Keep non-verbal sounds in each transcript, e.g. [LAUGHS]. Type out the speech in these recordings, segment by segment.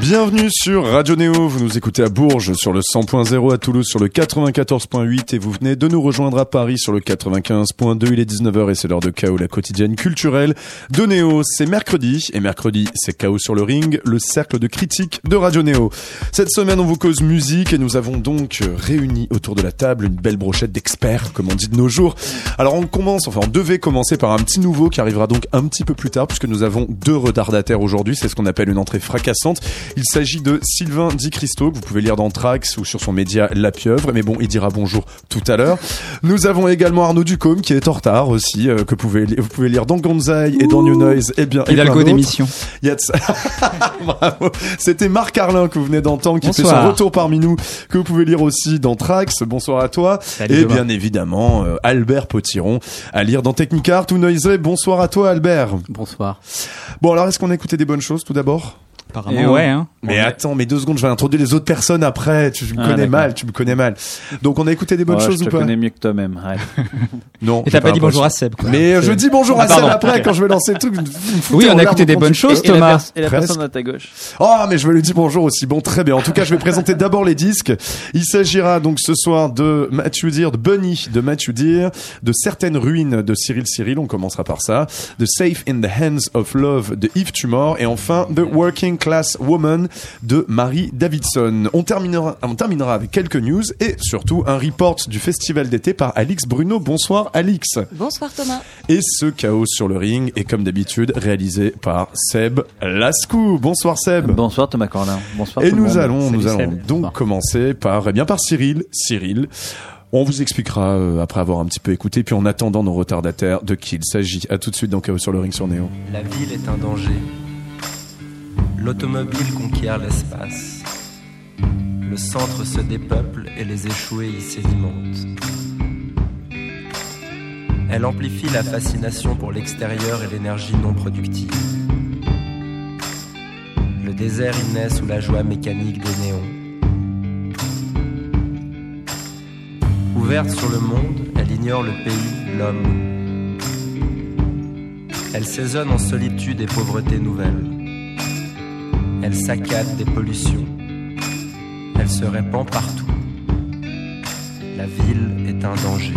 Bienvenue sur Radio Néo, vous nous écoutez à Bourges sur le 100.0, à Toulouse sur le 94.8 et vous venez de nous rejoindre à Paris sur le 95.2, il est 19h et c'est l'heure de Chaos, la quotidienne culturelle de Néo. C'est mercredi et mercredi c'est Chaos sur le ring, le cercle de critique de Radio Néo. Cette semaine on vous cause musique et nous avons donc réuni autour de la table une belle brochette d'experts comme on dit de nos jours. Alors on commence, enfin on devait commencer par un petit nouveau qui arrivera donc un petit peu plus tard puisque nous avons deux retardataires aujourd'hui, c'est ce qu'on appelle une entrée fracassante. Il s'agit de Sylvain Di Christo, que vous pouvez lire dans Trax ou sur son média La Pieuvre. Mais bon, il dira bonjour tout à l'heure. Nous avons également Arnaud Ducombe, qui est en retard aussi, euh, que vous pouvez, vous pouvez lire dans Gonzai et dans New Noise. Et bien, il a le d'émission. [LAUGHS] Bravo. C'était Marc Carlin que vous venez d'entendre, qui fait son retour parmi nous, que vous pouvez lire aussi dans Trax. Bonsoir à toi. et bien évidemment, euh, Albert Potiron, à lire dans Technicart ou Noise. Bonsoir à toi, Albert. Bonsoir. Bon, alors, est-ce qu'on a écouté des bonnes choses tout d'abord? Apparemment. ouais, hein. Mais attends, mais deux secondes, je vais introduire les autres personnes après. Tu me ah, connais mal, tu me connais mal. Donc on a écouté des bonnes choses ou pas Je te connais mieux que toi-même. [LAUGHS] non. Et t'as pas dit bonjour à Seb. Quoi. Mais je dis bonjour à ah, Seb après quand je vais lancer le truc. Oui, on a écouté des bonnes choses, Thomas. Et la, personne à ta gauche. Oh, mais je vais lui dire bonjour aussi. Bon, très bien. En tout cas, je vais présenter d'abord les disques. Il s'agira donc ce soir de Matthew Deere, de Bunny de Matthew Deere, de certaines ruines de Cyril Cyril. On commencera par ça. De Safe in the Hands of Love de Yves Tumor et enfin The Working Class Woman de Marie Davidson. On terminera, on terminera avec quelques news et surtout un report du festival d'été par Alix Bruno. Bonsoir Alix. Bonsoir Thomas. Et ce chaos sur le ring est comme d'habitude réalisé par Seb Lascou. Bonsoir Seb. Bonsoir Thomas Corlin. Bonsoir. Et nous allons, nous allons donc commencer par, eh bien, par Cyril. Cyril. On vous expliquera euh, après avoir un petit peu écouté, puis en attendant nos retardataires de qui il s'agit. À tout de suite dans Chaos sur le ring sur Néo. La ville est un danger L'automobile conquiert l'espace. Le centre se dépeuple et les échoués y sédimentent. Elle amplifie la fascination pour l'extérieur et l'énergie non productive. Le désert y naît sous la joie mécanique des néons. Ouverte sur le monde, elle ignore le pays, l'homme. Elle saisonne en solitude et pauvreté nouvelle. Elle saccade des pollutions. Elle se répand partout. La ville est un danger.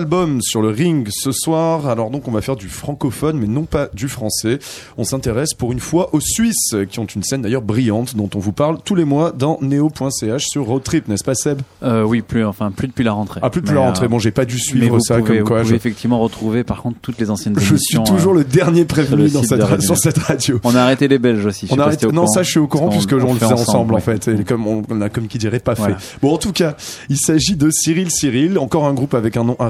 Premier album sur le ring ce soir. Alors donc on va faire du francophone mais non pas du français. On s'intéresse pour une fois aux Suisses qui ont une scène d'ailleurs brillante dont on vous parle tous les mois dans neo.ch sur Road Trip, n'est-ce pas Seb? Euh, Oui, plus enfin plus depuis la rentrée. Ah plus depuis la rentrée. Bon, j'ai pas dû suivre ça comme quoi. Vous pouvez effectivement retrouver par contre toutes les anciennes émissions. [LAUGHS] Je suis toujours le dernier prévenu dans cette sur cette radio. On a arrêté les Belges aussi. On a arrêté... Non, ça je suis au courant puisque on, le faisait ensemble, en fait. Et comme on, a comme qui dirait pas fait. Bon, en tout cas, il s'agit de Cyril Cyril, encore un groupe avec un nom à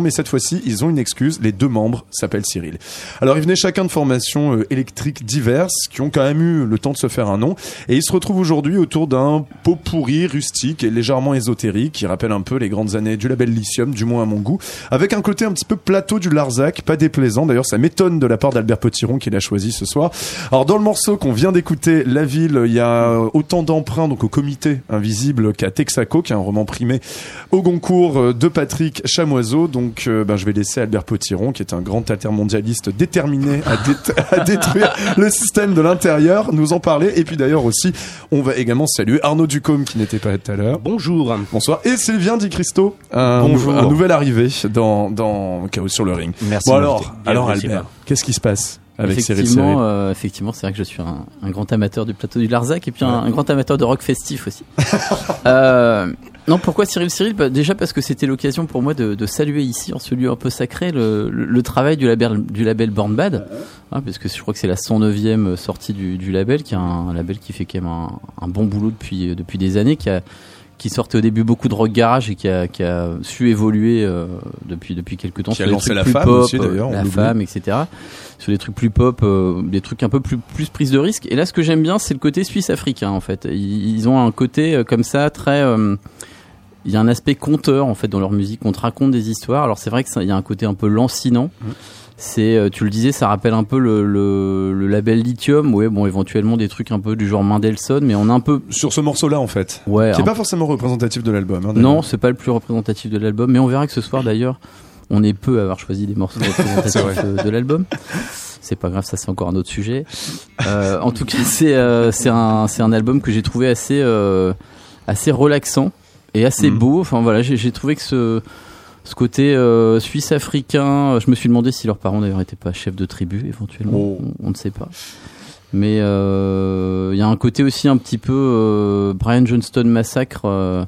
mais cette fois-ci, ils ont une excuse. Les deux membres s'appellent Cyril. Alors, ils venaient chacun de formations euh, électriques diverses, qui ont quand même eu le temps de se faire un nom, et ils se retrouvent aujourd'hui autour d'un pot pourri, rustique et légèrement ésotérique, qui rappelle un peu les grandes années du label Lithium, du moins à mon goût, avec un côté un petit peu plateau du Larzac, pas déplaisant. D'ailleurs, ça m'étonne de la part d'Albert Potiron qui l'a choisi ce soir. Alors, dans le morceau qu'on vient d'écouter, La Ville, il y a autant d'emprunts donc au comité invisible qu'à Texaco, qui est un roman primé au Goncourt euh, de Patrick Patrick Donc, euh, ben, je vais laisser Albert Potiron, qui est un grand altermondialiste déterminé [LAUGHS] à, détruire le système de l'intérieur, nous en parler. Et puis d'ailleurs aussi, on va également saluer Arnaud Ducombe, qui n'était pas là tout à l'heure. Bonjour. Bonsoir. Et Sylvain Di Cristo, un, Bonjour. un nouvel arrivé dans, dans Chaos sur le ring. Merci. Bon alors, alors Albert, qu'est-ce qui se passe? Avec effectivement, euh, effectivement, c'est vrai que je suis un, un grand amateur du plateau du Larzac et puis un, un grand amateur de rock festif aussi. [LAUGHS] euh, non, pourquoi Cyril Cyril? Bah, Déjà parce que c'était l'occasion pour moi de, de saluer ici, en ce lieu un peu sacré, le, le, le travail du label, du label Born Bad, hein, parce que je crois que c'est la 109e sortie du, du label, qui est un, un label qui fait quand même un, un bon boulot depuis, depuis des années, qui a qui sortait au début beaucoup de rock garage et qui a, qui a su évoluer euh, depuis depuis quelques temps Qui a sur des trucs la plus femme pop, aussi, d'ailleurs, on la l'oublie. femme, etc. Sur des trucs plus pop, euh, des trucs un peu plus plus prise de risque. Et là, ce que j'aime bien, c'est le côté suisse africain en fait. Ils, ils ont un côté euh, comme ça très euh, il y a un aspect conteur en fait dans leur musique. On te raconte des histoires. Alors c'est vrai que ça- il y a un côté un peu lancinant. C'est, euh, tu le disais, ça rappelle un peu le, le, le label Lithium. Ouais, bon, éventuellement des trucs un peu du genre Mendelssohn, mais on a un peu, Sur ce morceau-là, en fait. ouais, Qui est un pas forcément représentatif de l'album. hein, non, c'est pas le plus représentatif de l'album, mais on verra que ce soir d'ailleurs, on est peu à avoir choisi des morceaux [LAUGHS] représentatifs euh, de l'album. C'est pas grave, ça c'est encore un autre sujet. Euh, en tout cas, c'est euh, c'est un c'est un album que j'ai trouvé assez euh, assez relaxant et assez Mhm. beau. Enfin voilà, j'ai trouvé que ce ce côté euh, suisse africain, je me suis demandé si leurs parents d'ailleurs étaient pas chefs de tribu éventuellement, Oh. on, on ne sait pas. Mais euh, il y a un côté aussi un petit peu euh, Brian Johnston Massacre. euh,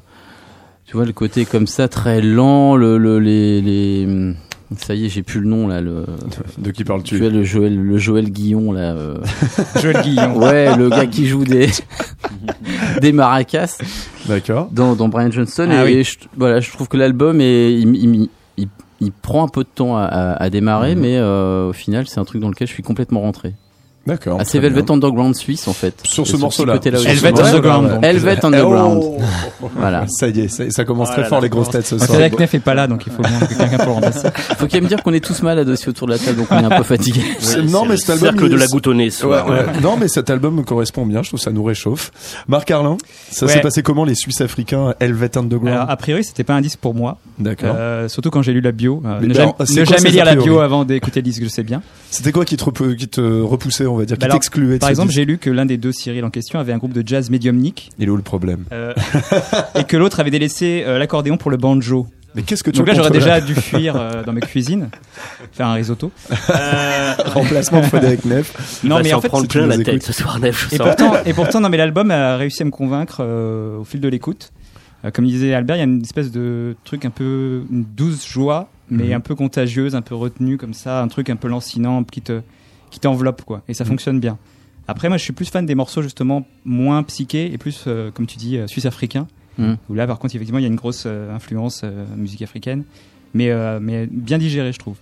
tu vois le côté comme ça très lent, le, le les, les ça y est, j'ai plus le nom là. Le, [LAUGHS] De qui tu parles-tu vois le Joël, le Joël Guillon là. euh, [LAUGHS] Joël Guillon. ouais, le gars qui joue des [LAUGHS] des maracas D'accord. dans, dans Brian Johnston. Ah et oui. je, voilà, je trouve que l'album est, il, il, il, il prend un peu de temps à, à, à démarrer, Mhm. mais euh, au final, c'est un truc dans lequel je suis complètement rentré. D'accord. Assez très Velvet bien. Underground suisse en fait. Sur ce morceau-là. Velvet Underground. Velvet Underground. Oh Voilà. [LAUGHS] Ça y est, ça, ça commence très là fort là, les grosses têtes ce C'est soir. vrai que Nef est pas là, donc il faut bien que quelqu'un pour le remplacer. [LAUGHS] Faut quand même dire qu'on est tous malades aussi autour de la table, donc on est un peu fatigué. [LAUGHS] C'est- non, mais cet album. Cercle de la Ouais, ouais. Non, mais cet album me correspond bien. Je trouve que ça nous réchauffe. Marc Arlin, ça s'est passé comment les Suisses africains Helvet Underground Alors, a priori, c'était pas un disque pour moi. D'accord. Euh, surtout quand j'ai lu la bio. Euh, ne ben, jamais, c'est ne quoi jamais ces lire la bio avant d'écouter le disque, je sais bien. C'était quoi qui te, repoussait, va dire, Bah qui t'excluait Par exemple, j'ai lu que l'un des deux Cyril en question avait un groupe de jazz médiumnique Il est où le problème euh, [LAUGHS] et que l'autre avait délaissé euh, l'accordéon pour le banjo. Mais qu'est-ce que tu Donc là, j'aurais déjà dû fuir euh, dans mes cuisines, faire un risotto. Euh, remplacement de Frédéric Neff [LAUGHS] non, va mais en fait, plein la tête ce soir, Nef. je Et pourtant, et [LAUGHS] pourtant, non, mais l'album a réussi à me convaincre euh, au fil de l'écoute. Euh, comme disait Albert, il y a une espèce de truc un peu une douce joie, mais Mhm. un peu contagieuse, un peu retenue comme ça, un truc un peu lancinant qui te qui t'enveloppe quoi. Et ça Mhm. fonctionne bien. Après, moi, je suis plus fan des morceaux justement moins psychés et plus, euh, comme tu dis, euh, suisse-africains. Mhm. Où là, par contre, effectivement, il y a une grosse euh, influence euh, musique africaine, mais euh, mais bien digérée, je trouve.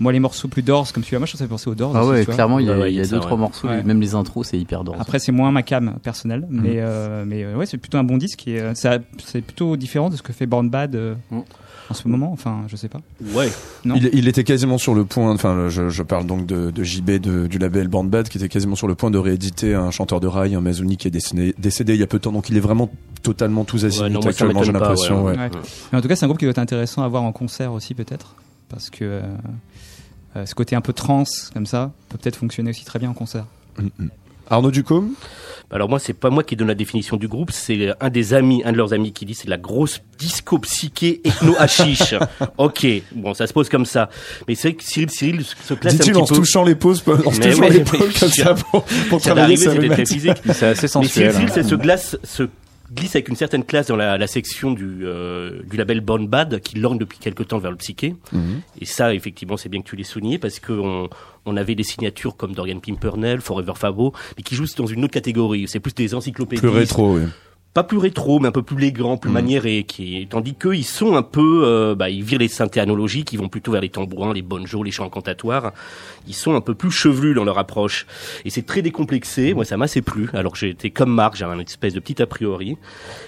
Moi, les morceaux plus d'Ors, comme celui-là, moi, je trouve ça fait penser aux Doors. Ah ouais, clairement, il y a, Ouais, ouais, y a ça, deux ouais. trois morceaux, Ouais. même les intros, c'est hyper dense. Après, c'est moins ma cam personnelle, Mhm. mais, euh, mais ouais, c'est plutôt un bon disque et euh, c'est plutôt différent de ce que fait Born Bad euh, Mhm. En ce moment. Enfin, je sais pas. Ouais. Non. il, il était quasiment sur le point, enfin je, je parle donc de, de JB de- du label Band Bad qui était quasiment sur le point de rééditer un chanteur de rail, un Mazzoni qui est décédé, décédé il y a peu de temps, donc il est vraiment totalement tous Ouais, ça actuellement j'ai l'impression. ouais. ouais. Ouais. Mais en tout cas, c'est un groupe qui doit être intéressant à voir en concert aussi, peut-être, parce que euh, euh, ce côté un peu trans comme ça peut peut-être fonctionner aussi très bien en concert. Mm, mm. Arnaud Ducombe Alors moi, c'est pas moi qui donne la définition du groupe, c'est un des amis, un de leurs amis qui dit c'est la grosse disco psyché ethno hashish. [LAUGHS] ok, bon, ça se pose comme ça. Mais c'est vrai que Cyril Cyril se classe un petit en se peu. touchant les pauses, en se touchant ouais, l'épaule mais comme ça pour, pour Ça travailler sa. C'est assez Mais sensuel. Cyril, hein. c'est se glace, se glisse avec une certaine classe dans la, la section du, euh, du label Born Bad qui lorgne depuis quelque temps vers le psyché. Mhm. Et ça, effectivement, c'est bien que tu l'aies souligné parce qu'on on avait des signatures comme Dorian Pimpernel, Forever Fabo, mais qui jouent dans une autre catégorie. C'est plus des encyclopédies. Plus rétro, oui. Pas plus rétro, mais un peu plus élégant, plus Mhm. maniéré. Qui, tandis qu'eux, ils sont un peu, euh, bah, ils virent les synthés analogiques, ils vont plutôt vers les tambourins, les bonjos, les chants incantatoires. Ils sont un peu plus chevelus dans leur approche. Et c'est très décomplexé. Moi, ça m'a assez plu. Alors que été comme Marc, j'ai un espèce de petit a priori.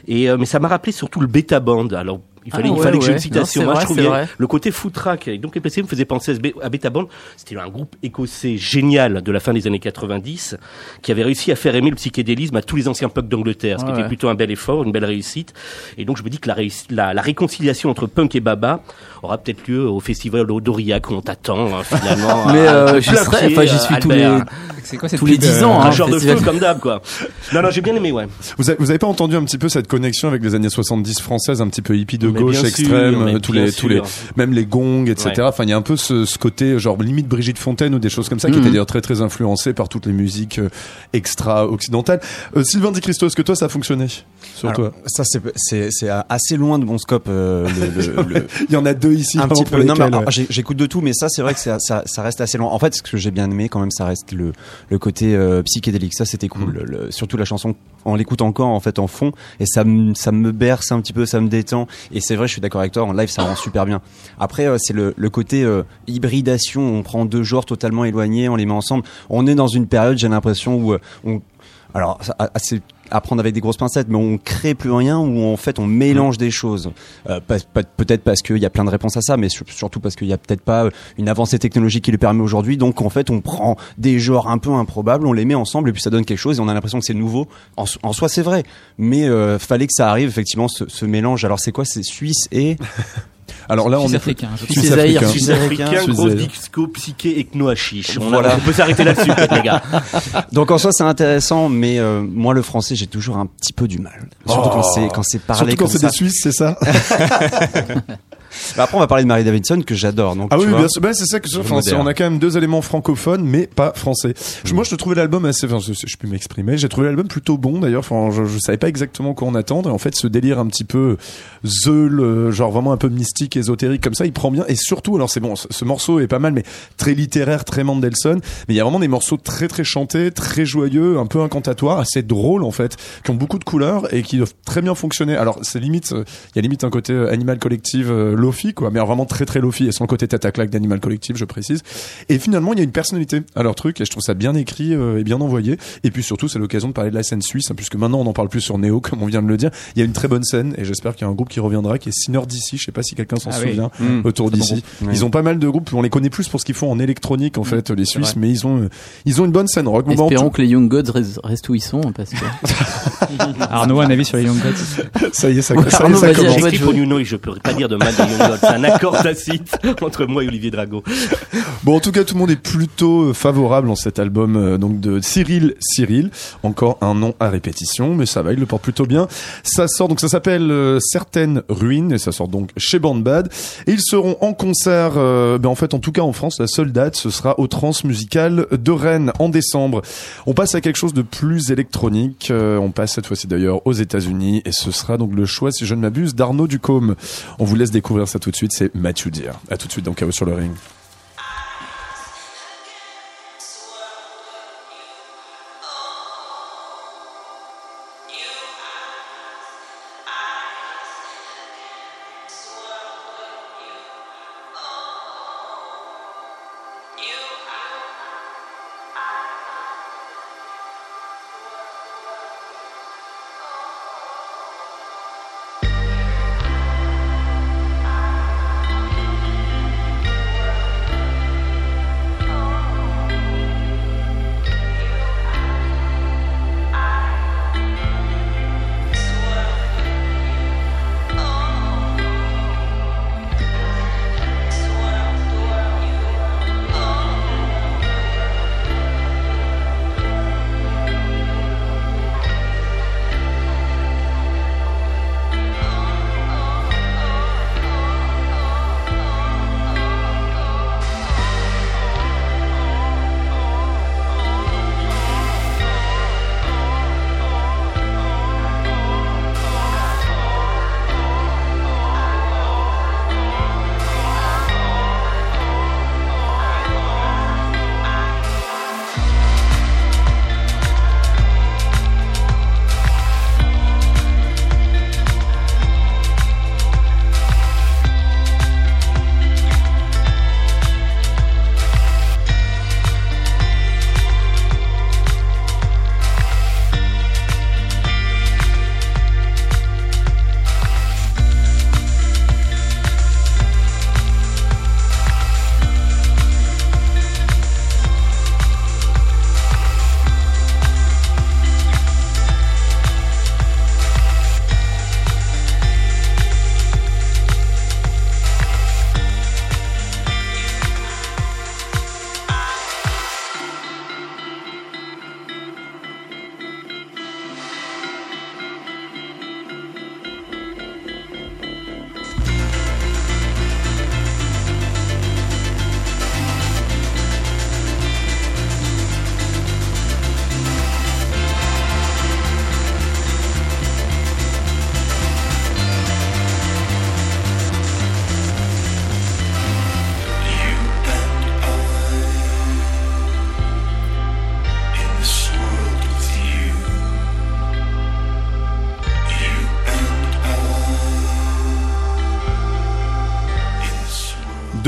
Et, euh, mais ça m'a rappelé surtout le bêta band. Alors, Il fallait, Ah il ouais, fallait que j'ai une citation. Non, Moi, c'est je vrai, trouvais vrai. le côté foot track et donc les PC me faisait penser à Beta Band. C'était un groupe écossais génial de la fin des années 90 qui avait réussi à faire aimer le psychédélisme à tous les anciens punks d'Angleterre, ce qui Ouais, était plutôt un bel effort, une belle réussite. Et donc je me dis que la, la, la réconciliation entre punk et Baba aura peut-être lieu au festival d'Aurillac où on t'attend hein, finalement. [LAUGHS] Mais, euh, j'y enfin, j'y suis tous Albert. les- C'est quoi cette Tous les pub, 10 euh, ans, hein. Un genre de feu comme d'hab quoi. Non non j'ai bien aimé ouais. Vous avez, vous avez pas entendu un petit peu cette connexion avec les années 70 françaises, un petit peu hippie de gauche, sûr, extrême, euh, tous les, tous les, même les gongs, etc. Ouais. Enfin, il y a un peu ce, ce côté, genre, limite Brigitte Fontaine ou des choses comme ça, qui Mhm. étaient d'ailleurs très, très influencé par toutes les musiques euh, extra-occidentales. Euh, Sylvain Di Christo, est-ce que toi, ça a fonctionné sur Alors, toi Ça, c'est- c'est c'est assez loin de mon scope. euh, le- le- [LAUGHS] le- Il y en a deux ici. un petit peu. Non, mais j'écoute de tout, mais ça, c'est vrai que ça, ça, ça reste assez loin. En fait, ce que j'ai bien aimé, quand même, ça reste le, le côté euh, psychédélique. Ça, c'était cool. Le- surtout la chanson, on l'écoute encore en fait en fond, et ça, me- ça me berce un petit peu, ça me détend. Et c'est vrai, je suis d'accord avec toi. En live, ça rend super bien. Après, euh, c'est le, côté euh, hybridation. On prend deux genres totalement éloignés, on les met ensemble. On est dans une période, j'ai l'impression où euh, on, alors, ah, c'est à prendre avec des grosses pincettes, mais on crée plus rien ou en fait on mélange des choses. Euh, peut-être parce qu'il y a plein de réponses à ça, mais sur- surtout parce qu'il y a peut-être pas une avancée technologique qui le permet aujourd'hui. Donc en fait, on prend des genres un peu improbables, on les met ensemble et puis ça donne quelque chose et on a l'impression que c'est nouveau. En, en soi, c'est vrai, mais euh, fallait que ça arrive effectivement ce, ce mélange. Alors c'est quoi? C'est suisse et Alors là, on est africain, je Suisse Suisse Zaïre, africain. Suisse Africain, Suisse grosse disco, psyché, ethno hashish. On, Voilà. on peut s'arrêter là-dessus, peut-être, les gars. [LAUGHS] donc en soi c'est intéressant, mais euh, moi le français j'ai toujours un petit peu du mal. Surtout Oh. quand c'est quand c'est parlé Surtout quand c'est des Suisses, c'est ça [LAUGHS] Bah, après on va parler de Mary Davidson que j'adore. Donc Ah tu oui, vois. bien sûr. Bah, c'est ça que je- enfin, on a quand même deux éléments francophones, mais pas français. Je- Moi, je trouvais l'album assez, enfin, je, je peux m'exprimer. J'ai trouvé l'album plutôt bon, d'ailleurs. Enfin, je, je savais pas exactement quoi en attendre. Et en fait, ce délire un petit peu zeul, genre vraiment un peu mystique, ésotérique comme ça, il prend bien. Et surtout, alors c'est bon, ce, ce morceau est pas mal, mais très littéraire, très Mendelssohn. Mais il y a vraiment des morceaux très très chantés, très joyeux, un peu incantatoires, assez drôles en fait, qui ont beaucoup de couleurs et qui doivent très bien fonctionner. Alors, c'est limite, euh, il y a limite un côté euh, Animal Collective euh, Lofi, quoi, mais alors vraiment très très Lofi et sans le côté tête à claque d'Animal Collective, je précise. Et finalement, il y a une personnalité à leur truc et je trouve ça bien écrit euh, et bien envoyé. Et puis surtout, c'est l'occasion de parler de la scène suisse, hein, puisque maintenant on en parle plus sur Néo, [LAUGHS] comme on vient de le dire. Il y a une très bonne scène et j'espère qu'il y a un groupe qui reviendra, qui est Sinner d'ici. Je sais pas si quelqu'un s'en Ah oui. souvient Mmh. autour bon d'ici. Ils ont pas mal de groupes. On les connaît plus pour ce qu'ils font en électronique en fait, les Suisses, vrai. mais ils ont euh, ils ont une bonne scène rock. Espérons que les Young Gods restent, où ils sont, parce que [LAUGHS] Arnaud, un avis sur les Young Gods ça y est, ça, Ouais, ça, y est, Arnaud, ça commence. Noise, je peux pas dire de mal [LAUGHS] C'est un accord tacite entre moi et Olivier Drago. Bon, en tout cas, tout le monde est plutôt euh, favorable en cet album euh, donc de Cyril Cyril. Encore un nom à répétition, mais ça va, il le porte plutôt bien. Ça sort donc ça s'appelle euh, Certaines ruines et ça sort donc chez Bandbad. Et ils seront en concert. ben en fait, en tout cas en France, la seule date ce sera au Transmusical de Rennes en décembre. On passe à quelque chose de plus électronique. on passe cette fois-ci d'ailleurs aux États-Unis et ce sera donc le choix, si je ne m'abuse, d'Arnaud Ducombe. On vous laisse découvrir ça tout de suite. C'est Mathieu Deer. À tout de suite dans Chaos sur le ring.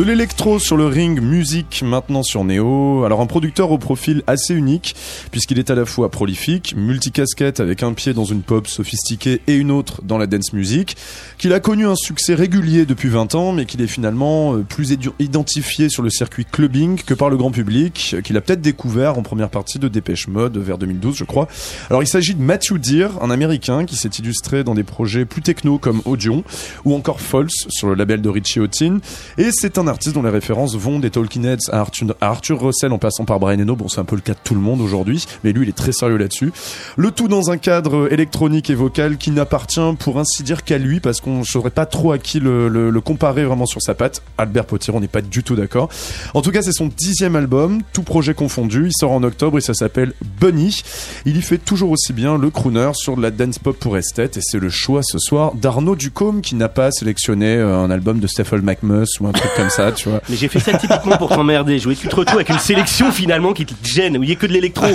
L'électro sur le ring, musique maintenant sur Neo. Alors un producteur au profil assez unique, puisqu'il est à la fois prolifique, multicasquette avec un pied dans une pop sophistiquée et une autre dans la dance music, qu'il a connu un succès régulier depuis 20 ans, mais qu'il est finalement euh, plus identifié sur le circuit clubbing que par le grand public, euh, qu'il a peut-être découvert en première partie de Dépêche Mode vers 2012, je crois. Alors il s'agit de Matthew Deer, un américain qui s'est illustré dans des projets plus techno comme Audion ou encore False sur le label de Richie Houghton. Et c'est un artiste dont les références vont des Talking Heads à Arthur, à Arthur Russell en passant par Brian Eno. Bon, c'est un peu le cas de tout le monde aujourd'hui, mais lui, il est très sérieux là-dessus. Le tout dans un cadre électronique et vocal qui n'appartient pour ainsi dire qu'à lui, parce qu'on ne saurait pas trop à qui le, le- comparer vraiment sur sa patte. Albert Potier, on n'est pas du tout d'accord. En tout cas, c'est son dixième album, tout projet confondu. Il sort en octobre et ça s'appelle Bunny. Il y fait toujours aussi bien le crooner sur de la dance pop pour esthète et c'est le choix ce soir d'Arnaud Ducombe qui n'a pas sélectionné euh, un album de Stephen McMus ou un truc comme ça, tu vois. Mais j'ai fait ça typiquement pour t'emmerder. Je voulais que tu te retrouves avec une sélection finalement qui te gêne, où il y a que de l'électro.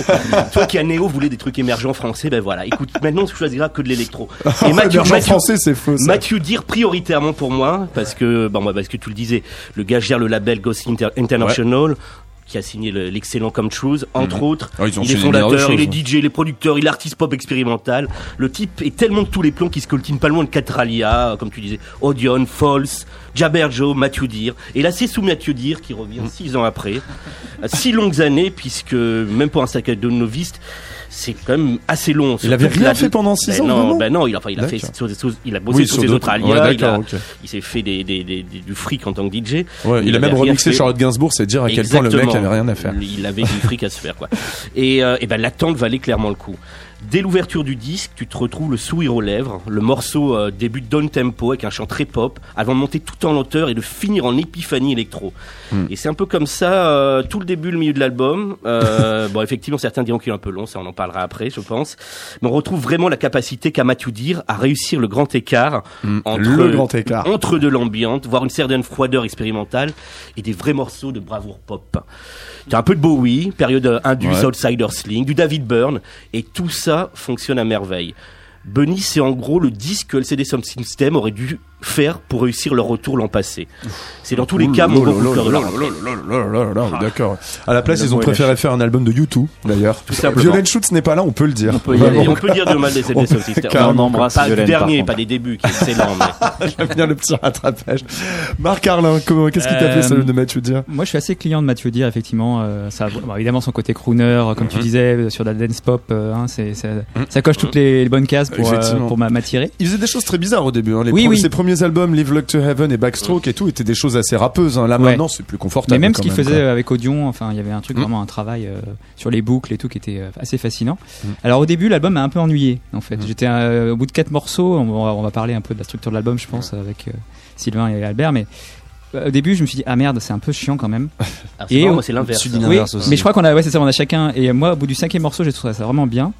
Toi qui à Néo voulais des trucs émergents français, ben voilà. Écoute, maintenant tu choisiras que de l'électro. Et [LAUGHS] Mathieu, Mathieu, français, c'est faux. ça. Mathieu dire prioritairement pour moi, parce que, bon, moi, parce que tu le disais, le gars gère le label Ghost Inter- International. Qui a signé le- l'excellent Come Truth, entre autres. Ah, ils ont il est fondateur, il est. DJ, il est producteur, il est artiste pop expérimental. Le type est tellement de tous les plans qu'il se coltine pas loin de Catralia, comme tu disais, Odeon, False, Jaber Joe, Mathieu Deer. Et là, c'est sous Mathieu Deer qui revient six ans après. [LAUGHS] Six longues années, puisque même pour un sac de novice, c'est quand même assez long. Il avait rien fait pendant six Ben ans, non, ben non, il a, enfin, il a fait, il a bossé Oui, sur, des autres alias, ouais, il, s'est fait des, des, des- des- du fric en tant que DJ. Ouais, il, a même remixé fait. Charlotte Gainsbourg, c'est dire à quel point le mec avait rien à faire. Il avait du fric à se faire, quoi. Et, euh, et ben, l'attente valait clairement le coup. Dès l'ouverture du disque, tu te retrouves le sourire aux lèvres. Le morceau euh, débute down tempo avec un chant très pop, avant de monter tout en lenteur et de finir en épiphanie électro. Hmm. Et c'est un peu comme ça euh, tout le début, le milieu de l'album. Euh, [LAUGHS] bon, effectivement, certains diront qu'il est un peu long, ça on en parlera après, je pense. Mais on retrouve vraiment la capacité qu'a Matthew Deer à réussir le grand écart entre Hmm. Le grand écart. entre de l'ambiance, voire une certaine froideur expérimentale et des vrais morceaux de bravoure pop. T'as un peu de Bowie, période euh, Indus, Ouais. Outsider Sling, du David Byrne, et tout ça fonctionne à merveille. Bunny, c'est en gros le disque que LCD Sound System aurait dû faire pour réussir leur retour l'an passé. C'est dans tous les cas mon. D'accord. À la place, Le ils ont préféré faire un album de U2, d'ailleurs. Violent Schutz n'est pas là, on peut le dire. On peut dire de mal des System. Carrément. On embrasse pas du par dernier, pas des débuts, qui est excellent, [LAUGHS] J'aime bien le petit rattrapage. Marc Arlin, qu'est-ce qui t'a fait Euh, ça de Mathieu dire Moi, je suis assez client de Mathieu Deer, effectivement. euh, évidemment, son côté crooner, euh, comme Mhm. tu disais, euh, sur la dance pop, euh, hein, c'est, ça, coche toutes les, bonnes cases pour, euh, m'attirer. Il faisait des choses très bizarres au début. Hein. Les Oui, pro- oui. Ses premiers albums, Live Luck to Heaven et Backstroke et tout, étaient des choses assez rappeuses. Hein. Là Ouais. maintenant, c'est plus confortable. Mais même ce qu'il faisait avec Audion, enfin, il y avait un truc Mm. vraiment un travail euh, sur les boucles et tout qui était euh, assez fascinant. Mm. Alors au début, l'album m'a un peu ennuyé. En fait, Mm. j'étais euh, au bout de quatre morceaux. On va, on va parler un peu de la structure de l'album, je pense, avec Sylvain et Albert. Mais au début, je me suis dit ah merde, c'est un peu chiant quand même. [LAUGHS] Ah, Et c'est l'inverse. Oui, mais je crois qu'on a, ouais, c'est ça, on a chacun. Et moi, au bout du cinquième morceau, j'ai trouvé ça vraiment bien.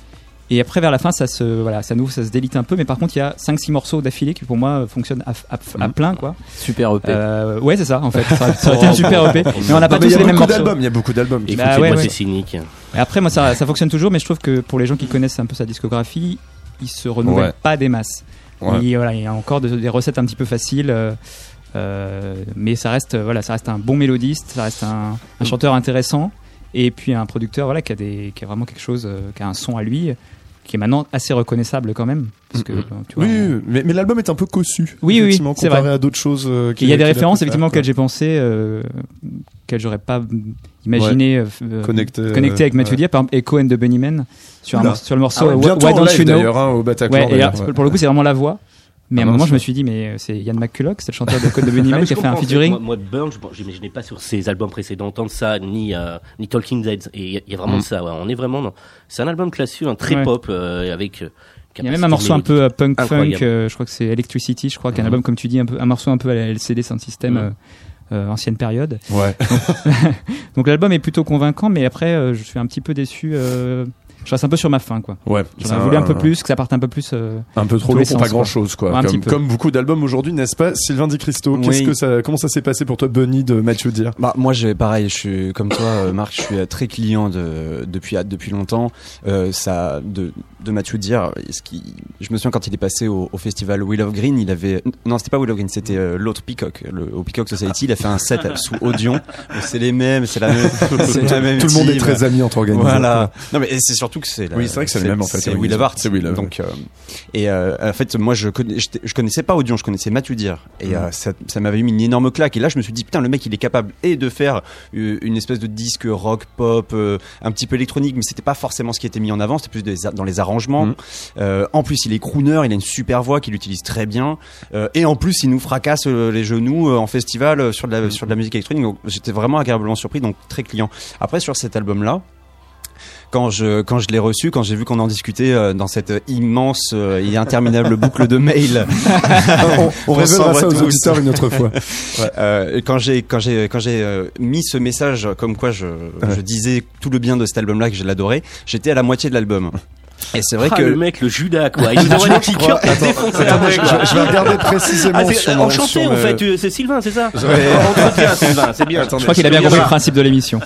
Et après, vers la fin, ça se, voilà, ça nous, ça se délite un peu. Mais par contre, il y a 5-6 morceaux d'affilée qui, pour moi, fonctionnent à, à- à Mhm. plein, quoi. Super EP. Euh, ouais, c'est ça, en fait. Ça, [LAUGHS] ça aurait été un super EP. Mais on n'a pas il tous a les mêmes morceaux. Il y a beaucoup d'albums. Et Bah ouais, c'est cynique. Et après, moi, ça, ça fonctionne toujours, mais je trouve que pour les gens qui connaissent un peu sa discographie, il se renouvelle Ouais. pas des masses. Il, voilà, il y a encore de- des recettes un petit peu faciles, euh, euh, mais ça reste, euh, voilà, ça reste un bon mélodiste, ça reste un, un chanteur intéressant, et puis un producteur, voilà, qui a des, qui a vraiment quelque chose, euh, qui a un son à lui, qui est maintenant assez reconnaissable quand même, parce que euh, tu vois, Oui, on- oui, mais, mais l'album est un peu cossu. Oui, oui, c'est comparé vrai. à d'autres choses. euh, il y a des références effectivement auxquelles j'ai pensé, euh, auxquelles j'aurais pas imaginé euh, euh, Connecté, euh, connecté avec Mathieu ouais. Dier, par exemple Echo and the Bunnymen sur, un le morceau Ah ouais, Why- Don't You Know hein, au Bataclan. Ouais, et ouais. pour le coup, c'est vraiment la voix. Mais Ah à un moment, je me suis dit, mais c'est Yann McCulloch, c'est le chanteur de Code de [LAUGHS] Bunnymen mais qui a fait un featuring. Moi, moi, Burn, je j'imaginais pas sur ses albums précédents entendre ça, ni, euh, ni Talking Dead. Et il y a- il y, a vraiment Mm. de ça. ouais. On est vraiment dans. C'est un album classique, un très Ouais. pop, euh, avec. euh, Il y a même un morceau un peu euh, punk funk, euh, je crois que c'est Electricity, je crois, qui est un Mhm. album, comme tu dis, un, peu, un morceau un peu à la LCD Sound System, Mhm. euh, euh, ancienne période. Ouais. [LAUGHS] [LAUGHS] Donc l'album est plutôt convaincant, mais après, euh, je suis un petit peu déçu. euh, je reste un peu sur ma faim, quoi. Ouais. J'aurais voulu un peu plus, que ça parte un peu plus. euh, Un peu trop long pour pas grand quoi. chose, quoi. Ouais, comme, beaucoup d'albums aujourd'hui, n'est-ce pas, Sylvain Di Cristo Qu'est-ce que ça, comment ça s'est passé pour toi, Bunny de Mathieu Dire Bah moi j'ai pareil, je suis comme toi euh, Marc, je suis euh, très client de depuis depuis longtemps. Euh, ça de de Mathieu Dire, ce qui, je me souviens quand il est passé au, au festival Will of Green, il avait non c'était pas Will of Green, c'était euh, l'autre Peacock, le, au Peacock Society, il a fait un set [LAUGHS] sous Audion. C'est les mêmes, c'est la même, [LAUGHS] la même Tout le monde est très ami entre organisateurs. Voilà. Non mais et c'est surtout que c'est. Oui, c'est vrai que c'est le même, en fait, C'est Will of Art. c'est Will. Donc euh, et euh, en fait moi je connais, j'étais- je connaissais pas Audion, je connaissais Mathieu Dire et Mm. euh, ça, ça m'avait mis une énorme claque. Et là je me suis dit putain le mec il est capable et de faire une espèce de disque rock pop un petit peu électronique, mais c'était pas forcément ce qui était mis en avant. C'était plus des- dans les arrangements. Mm. En plus il est crooner, il a une super voix qu'il utilise très bien. Et en plus il nous fracasse les genoux en festival sur de la sur de la musique électronique. Donc j'étais vraiment agréablement surpris, donc très client. Après sur cet album là quand je quand je l'ai reçu, quand j'ai vu qu'on en discutait euh, dans cette immense euh, et interminable boucle de mails, [LAUGHS] on, on révélera ça aux tous. auditeurs une autre fois. [LAUGHS] euh, quand j'ai quand j'ai quand j'ai mis ce message comme quoi je, je disais tout le bien de cet album-là que je l'adorais, j'étais à la moitié de l'album. Et c'est vrai Ah, que le mec, le Judas, quoi. Il [LAUGHS] nous envoie des après, je, vais regarder précisément Ah, c'est- sur enchanté, sur en le- fait, c'est Sylvain, c'est ça [LAUGHS] Ouais. Entretien, Sylvain, c'est bien. Attendez, Je crois qu'il a bien compris le principe de l'émission.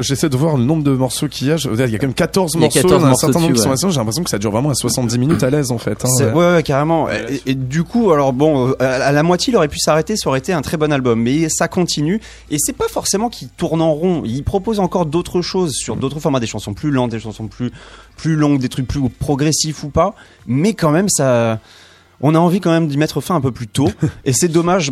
J'essaie de voir le nombre de morceaux qu'il y a. Il y a quand même 14 Il y a morceaux. 14 il y a un certain nombre qui sont. J'ai l'impression que ça dure vraiment à 70 minutes à l'aise, en fait. hein, C'est- ouais. carrément. Et, et du coup, alors bon, euh, à, à la moitié, il aurait pu s'arrêter, ça aurait été un très bon album. Mais ça continue, et c'est pas forcément qu'il tourne en rond. Il propose encore d'autres choses sur d'autres formats, des chansons plus lentes, des chansons plus plus longues, des trucs plus progressifs ou pas. Mais quand même, ça. On a envie quand même d'y mettre fin un peu plus tôt [LAUGHS] et c'est dommage.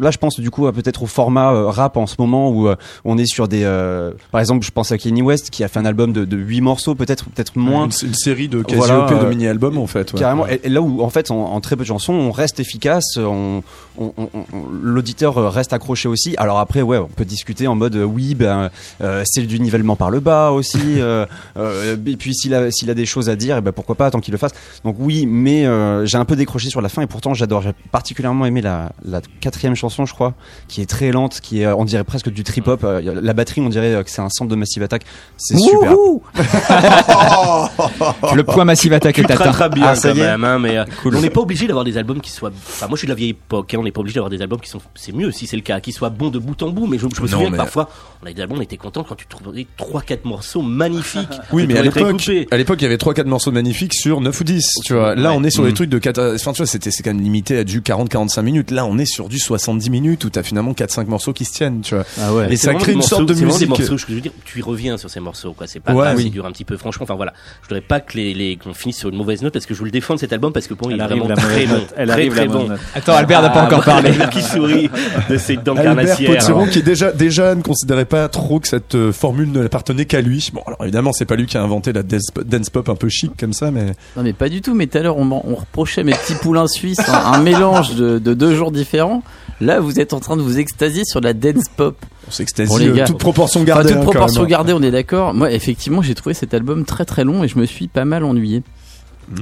Là, je pense du coup à peut-être au format euh, rap en ce moment où euh, on est sur des. euh, par exemple, je pense à Kanye West qui a fait un album de, de 8 morceaux, peut-être peut-être moins. Une, une série de quasi Voilà, EP de mini-albums, en fait. ouais. Carrément. Et, et là où, en fait, en, en très peu de chansons, on reste efficace, on, on- on- on- l'auditeur euh, reste accroché aussi. Alors après, ouais, on peut discuter en mode, euh, oui, ben, euh, c'est du nivellement par le bas aussi. euh, [LAUGHS] euh, et puis s'il a, s'il a des choses à dire, eh ben pourquoi pas, tant qu'il le fasse. Donc oui, mais euh, j'ai un peu décroché sur la fin et pourtant j'adore. J'ai particulièrement aimé la, la quatrième chanson, je crois, qui est très lente, qui est, on dirait presque du trip hop. Euh, la batterie, on dirait que c'est un sample de Massive Attack. C'est super. [LAUGHS] Le point Massive Attack Tu est atteint. traiteras bien Ah, ça quand y est. même, hein, mais euh, on n'est pas obligé d'avoir des albums qui soient. Enfin, moi, je suis de la vieille époque. hein, on n'est pas obligé d'avoir des albums qui sont. C'est mieux si c'est le cas, qui soient bons de bout en bout. Mais je, je me Non, souviens mais- que parfois, on a des albums, on était content quand tu trouvais trois, quatre morceaux magnifiques. [LAUGHS] Oui, mais à l'époque, à l'époque, il y avait 3-4 morceaux magnifiques sur 9 ou 10, tu vois. Là, Ouais. on est sur des Mm. trucs de 4, enfin, tu vois, c'était, c'est quand même limité à du 40-45 minutes. Là, on est sur du 70 minutes où t'as finalement 4-5 morceaux qui se tiennent, tu vois. Ah ouais. Et ça crée une sorte morceaux- de vraiment des musique. morceaux, je veux dire, tu y reviens sur ces morceaux, quoi. C'est pas Ouais, oui. durent un petit peu. Franchement, enfin voilà. Je voudrais pas que les, les qu'on finisse sur une mauvaise note parce que je vous le défends cet album parce que pour moi, il Elle est vraiment très note. Elle arrive très bon. Attends, Albert n'a pas encore parlé. Le qui sourit de ses dents Albert. Potiron qui déjà déjà ne considérait pas trop que cette euh, formule ne l'appartenait qu'à lui. Bon alors évidemment c'est pas lui qui a inventé la dance pop un peu chic comme ça mais Non mais pas du tout, mais tout à l'heure on, reprochait mes petits poulains suisses un, un mélange de, de deux jours différents. Là vous êtes en train de vous extasier sur la dance pop. on s'extasie Bon, euh, toute proportion Enfin, gardée. toute hein, proportion gardée, on est d'accord. Moi effectivement j'ai trouvé cet album très très long et je me suis pas mal ennuyé.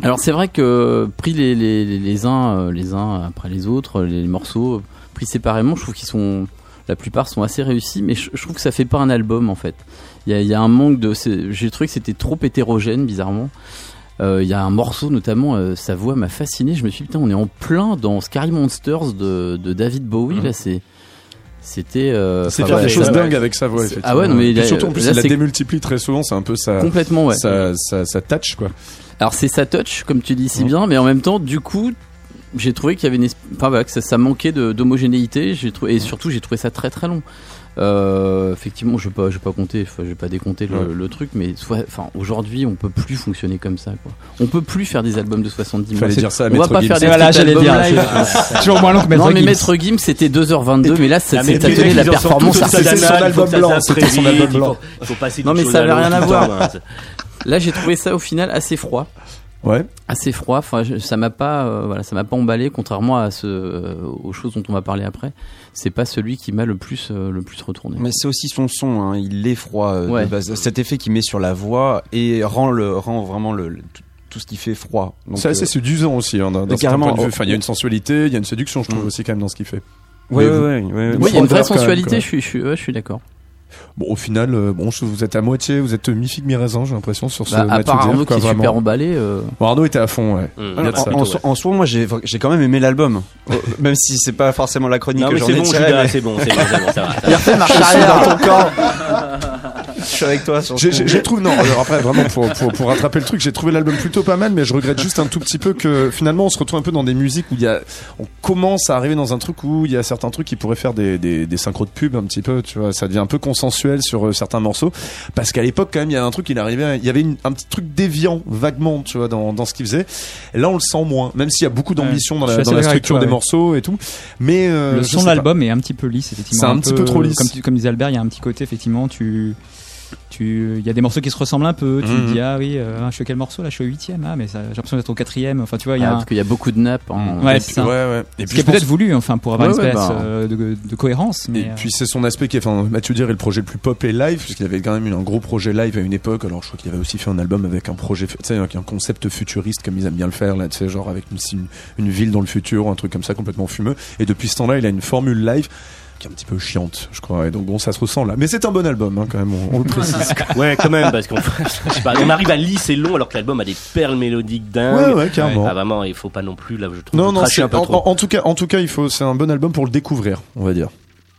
Alors c'est vrai que pris les, les, les, les uns euh, les uns après les autres, les morceaux euh, pris séparément, je trouve qu'ils sont la plupart sont assez réussis, mais je, je trouve que ça fait pas un album en fait. Il y a, il y a un manque de. J'ai trouvé que c'était trop hétérogène bizarrement. Euh, Il y a un morceau notamment, euh, sa voix m'a fasciné. Je me suis dit putain, on est en plein dans Scary Monsters de, de David Bowie là. C'est c'était. euh, C'est faire ouais, des choses ouais, dingues avec sa voix. C'est- effectivement. ah ouais, non, mais Et il a- surtout en plus là, il la démultiplie très souvent. C'est un peu sa complètement ouais. sa, sa, sa touch quoi. Alors c'est sa touch, comme tu dis si Mhm. bien, mais en même temps, du coup, j'ai trouvé qu'il y avait une, enfin voilà, que ça, ça manquait de- d'homogénéité. J'ai trouvé et surtout j'ai trouvé ça très très long. Euh, effectivement, je vais pas, je vais pas compter, enfin, je vais pas décompter le, Ouais. le truc, mais soit, enfin aujourd'hui, on peut plus fonctionner comme ça, quoi. On peut plus faire des albums de 70 minutes. Fallait dire ça à on va pas Gims. faire des Voilà, j'allais albums dire. [LAUGHS] Toujours moins long que Maître non mais. Maître Gims c'était 2h22 mais là ça, ça la performance artistique. C'était son album ça blanc, c'était son album blanc. Il faut passer Non, mais ça avait rien à voir. Là j'ai trouvé ça au final assez froid. Ouais. assez froid. Enfin, je- ça m'a pas, euh, voilà, ça m'a pas emballé. Contrairement à ce, euh, aux choses dont on va parler après, c'est pas celui qui m'a le plus, euh, le plus retourné. Mais c'est aussi son son, hein, il est froid euh, Ouais. de base. Cet effet qu'il met sur la voix et rend le rend vraiment le, le- tout, ce qui fait froid. C'est assez euh, séduisant aussi hein, dans, carrément, certains points de vue. oh, Enfin il y a une sensualité, il y a une séduction je trouve Mm. aussi quand même dans ce qu'il fait. ouais, Mais ouais, vous- ouais, ouais, ouais. Oui, il y a une vraie même, sensualité. je suis, je suis, ouais, je suis d'accord. Bon au final euh, bon je- vous êtes à moitié, vous êtes mi-figue mi-raisin j'ai l'impression sur ce Bah, à part Arnaud qui est super emballé. euh, Bon, Arnaud était à fond ouais. Mmh. Il a en, en, so- en soi, moi, j'ai j'ai quand même aimé l'album, Euh, [LAUGHS] même si c'est pas forcément la chronique Non, que mais j'en c'est ai bon, c'est bon, c'est bon, c'est bon, ça va. ça [LAUGHS] va. Il refait marche arrière. [LAUGHS] Je suis avec toi sur J'ai- J'ai j'ai trouvé non alors après vraiment pour, pour pour rattraper le truc j'ai trouvé l'album plutôt pas mal mais je regrette juste un tout petit peu que finalement on se retrouve un peu dans des musiques où il y a on commence à arriver dans un truc où il y a certains trucs qui pourraient faire des des, des synchros de pub un petit peu tu vois ça devient un peu consensuel sur euh, certains morceaux. Parce qu'à l'époque quand même il y a un truc il arrivait il y avait une- un petit truc déviant vaguement tu vois dans dans ce qu'il faisait. Et là on le sent moins même s'il y a beaucoup d'ambition dans je la dans structure toi, des ouais. morceaux et tout. Mais euh, le je son de l'album est un petit peu lisse effectivement C'est un petit peu trop lisse. comme, comme disait Albert il y a un petit côté effectivement tu il y a des morceaux qui se ressemblent un peu tu Mhm. te dis ah oui euh, je suis à quel morceau là je suis au huitième ah mais ça- j'ai l'impression d'être au quatrième enfin tu vois il y a Ah, un- parce qu'il y a beaucoup de nappes. En... Ouais, Et c'est puis- ça. ouais ouais et ce puis qui est pense- peut-être voulu enfin pour avoir Ouais, une ouais, espèce bah. euh, de, de cohérence mais Et euh, puis c'est son aspect qui est, enfin Mathieu Dire est le projet le plus pop et live puisqu'il avait quand même eu un gros projet live à une époque. Alors je crois qu'il avait aussi fait un album avec un projet, tu sais, avec un concept futuriste comme ils aiment bien le faire là, tu sais, genre avec une, une, une ville dans le futur, un truc comme ça complètement fumeux. Et depuis ce temps-là, il a une formule live qui est un petit peu chiante, je crois. Et donc bon, ça se ressent là. Mais c'est un bon album hein, quand même, on, on le précise. [LAUGHS] Ouais, quand même, parce qu'on on arrive à lisse et long alors que l'album a des perles mélodiques dingues. ouais ouais carrément. Ah vraiment, il faut pas non plus là, je trouve. non non, un peu en, trop. en- en tout cas, en tout cas, il faut, c'est un bon album pour le découvrir, on va dire.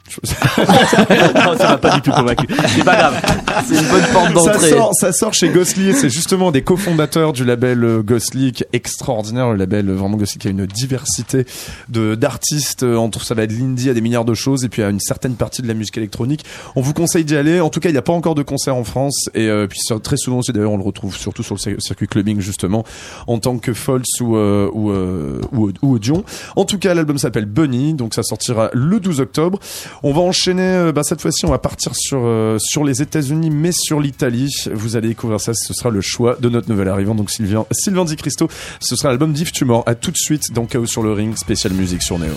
[LAUGHS] non, ça m'a pas du tout convaincu. C'est pas grave. C'est une bonne porte ça d'entrée. sort, ça sort chez Ghostly c'est justement des cofondateurs du label euh, Ghostly qui est extraordinaire. Le label euh, vraiment Ghostly qui a une diversité de d'artistes euh, entre ça va être l'indie à des milliards de choses et puis à une certaine partie de la musique électronique. On vous conseille d'y aller. En tout cas, il n'y a pas encore de concert en France et euh, puis très souvent aussi d'ailleurs on le retrouve surtout sur le cir- circuit clubbing justement en tant que False ou euh, ou, euh, ou ou Audion. En tout cas, l'album s'appelle Bunny, donc ça sortira le 12 octobre. On va enchaîner, euh, bah, cette fois-ci, on va partir sur, euh, sur les États-Unis, mais sur l'Italie. Vous allez découvrir ça, ce sera le choix de notre nouvel arrivant, donc Sylvain, Sylvain Di Cristo. Ce sera l'album d'Yves Tumor. À tout de suite dans Chaos sur le Ring, spécial musique sur Neo.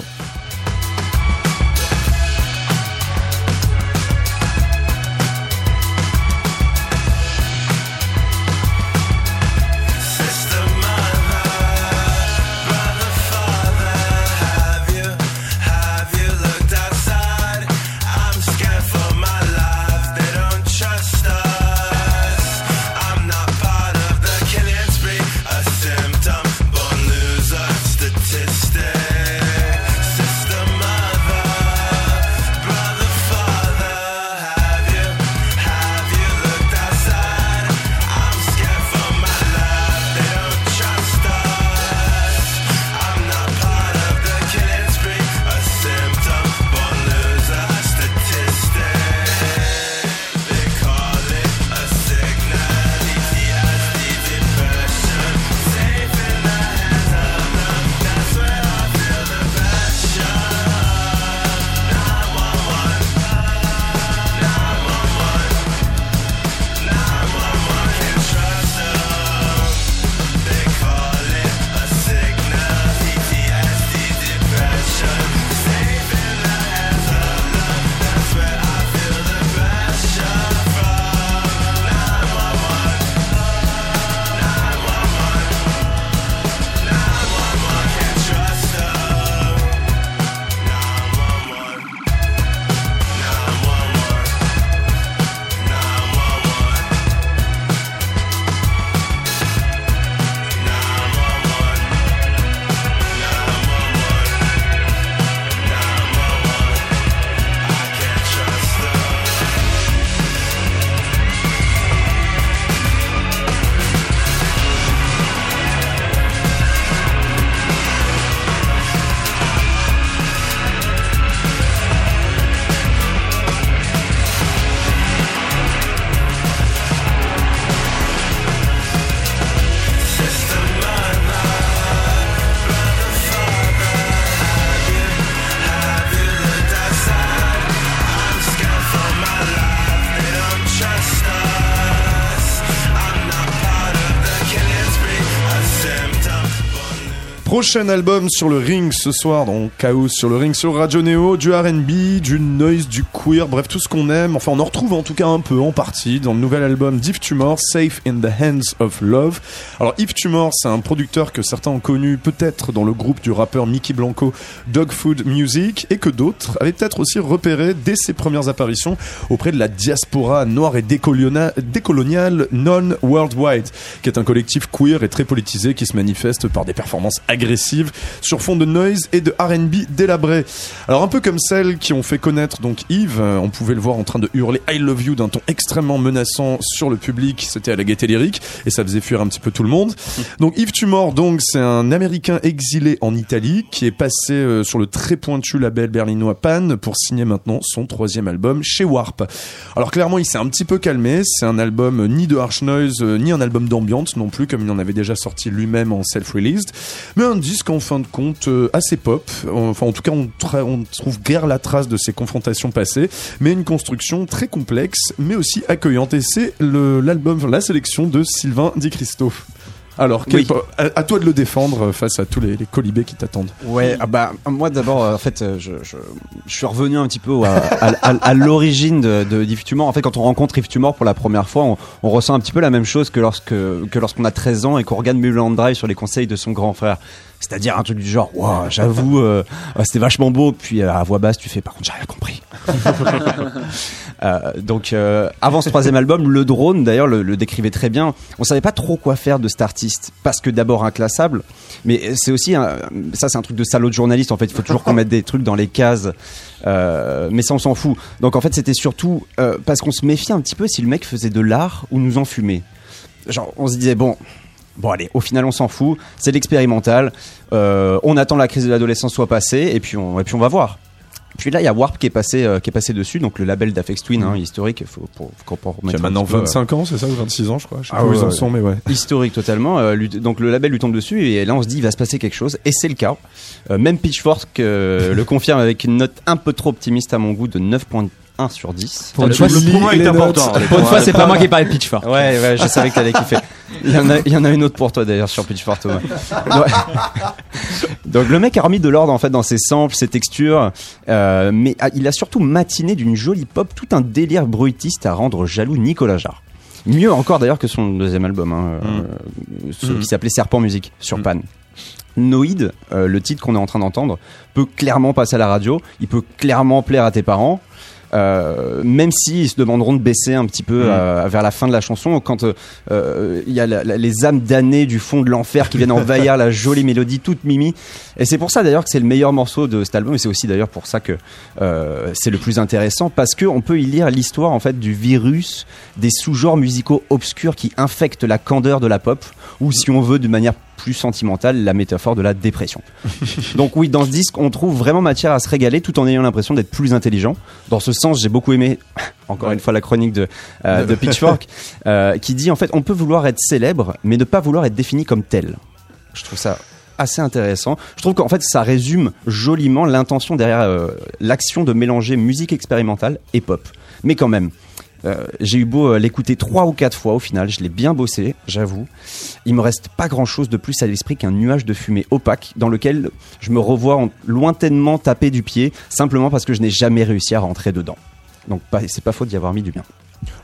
Prochain album sur le ring ce soir, donc Chaos sur le ring sur Radio Neo, du R&B, du noise, du queer, bref tout ce qu'on aime. Enfin on en retrouve en tout cas un peu en partie dans le nouvel album d'Yves Tumor, Safe in the Hands of Love. Alors Yves Tumor c'est un producteur que certains ont connu peut-être dans le groupe du rappeur Mickey Blanco Dog Food Music et que d'autres avaient peut-être aussi repéré dès ses premières apparitions auprès de la diaspora noire et décoloniale, décoloniale Non Worldwide, qui est un collectif queer et très politisé qui se manifeste par des performances agressives agressive sur fond de noise et de R&B délabré. Alors un peu comme celles qui ont fait connaître donc Yves, euh, on pouvait le voir en train de hurler I love you d'un ton extrêmement menaçant sur le public, c'était à la gaieté lyrique et ça faisait fuir un petit peu tout le monde. [LAUGHS] Donc Yves Tumor donc c'est un américain exilé en Italie qui est passé euh, sur le très pointu label berlinois Pan pour signer maintenant son troisième album chez Warp. Alors clairement il s'est un petit peu calmé, c'est un album ni de harsh noise euh, ni un album d'ambiance non plus comme il en avait déjà sorti lui-même en self-released, mais un disque en fin de compte euh, assez pop. Enfin en tout cas on, on trouve guère la trace de ses confrontations passées, mais une construction très complexe mais aussi accueillante et c'est l'album, la sélection de Sylvain Di Cristo. Alors, Oui. à, à toi de le défendre face à tous les, les colibés qui t'attendent. Ouais, ah bah moi d'abord euh, en fait euh, je, je, je suis revenu un petit peu à, à, à- à l'origine de, de d'Yves Tumor. En fait quand on rencontre Yves Tumor pour la première fois, on, on ressent un petit peu la même chose que lorsque que lorsqu'on a 13 ans et qu'on regarde Mulholland Drive sur les conseils de son grand frère. C'est-à-dire un truc du genre, waouh, j'avoue, euh, euh, c'était vachement beau. Puis euh, à voix basse, tu fais, par contre, j'ai rien compris. [LAUGHS] Euh, donc, avant ce troisième album, le drone, d'ailleurs, le, le décrivait très bien. On savait pas trop quoi faire de cet artiste parce que d'abord inclassable, mais c'est aussi un- ça, c'est un truc de salaud de journaliste. En fait, il faut toujours qu'on mette des trucs dans les cases. Mais ça, on s'en fout. Donc, en fait, c'était surtout parce qu'on se méfiait un petit peu si le mec faisait de l'art ou nous en fumait. Genre, on se disait bon. Bon allez, au final on s'en fout, c'est l'expérimental, Euh, on attend la crise de l'adolescence soit passée et puis on, et puis on va voir. Puis là il y a Warp qui est passé euh, qui est passé dessus, donc le label d'Afex Twin, hein, historique, faut pour, pour Qui a maintenant petit peu, euh, 25 ans, c'est ça, ou 26 ans, je crois. Je sais Ah pas où ils en sont, mais ouais. [LAUGHS] historique totalement. euh, lui- donc le label lui tombe dessus et là on se dit il va se passer quelque chose et c'est le cas. Euh, même Pitchfork le confirme avec une note un peu trop optimiste à mon goût de 9.1 sur 10. Pour une fois, Le point est important. Pour une fois, c'est pas moi qui parle de Pitchfork. Ouais, ouais, je savais que t'allais kiffer. Il y, en a, il y en a une autre pour toi d'ailleurs sur Pitchfork Thomas. Ouais. Donc le mec a remis de l'ordre en fait dans ses samples, ses textures, euh, mais a- il a surtout matiné d'une jolie pop tout un délire bruitiste à rendre jaloux Nicolas Jarre. Mieux encore d'ailleurs que son deuxième album, hein, euh, ce qui s'appelait Serpent Musique sur Pan. Noïd, euh, le titre qu'on est en train d'entendre, peut clairement passer à la radio, il peut clairement plaire à tes parents. Euh, même s'ils se demanderont de baisser un petit peu euh, vers la fin de la chanson, quand euh, euh, il y a la- la- les âmes damnées du fond de l'enfer qui viennent envahir la jolie mélodie toute mimi. Et c'est pour ça d'ailleurs que c'est le meilleur morceau de cet album, et c'est aussi d'ailleurs pour ça que c'est le plus intéressant, parce que on peut y lire l'histoire en fait du virus des sous-genres musicaux obscurs qui infectent la candeur de la pop, ou si on veut de manière plus sentimentale, la métaphore de la dépression. [LAUGHS] Donc oui, dans ce disque, on trouve vraiment matière à se régaler tout en ayant l'impression d'être plus intelligent. Dans ce sens, j'ai beaucoup aimé, [LAUGHS] encore une fois, la chronique de, euh, de [LAUGHS] Pitchfork, euh, qui dit en fait, on peut vouloir être célèbre, mais ne pas vouloir être défini comme tel. Je trouve ça assez intéressant. Je trouve qu'en fait, ça résume joliment l'intention derrière euh, l'action de mélanger musique expérimentale et pop. Mais quand même, euh, j'ai eu beau euh, l'écouter trois ou quatre fois au final, je l'ai bien bossé, j'avoue. Il me reste pas grand chose de plus à l'esprit qu'un nuage de fumée opaque dans lequel je me revois en- lointainement taper du pied simplement parce que je n'ai jamais réussi à rentrer dedans. Donc c'est pas faute d'y avoir mis du bien.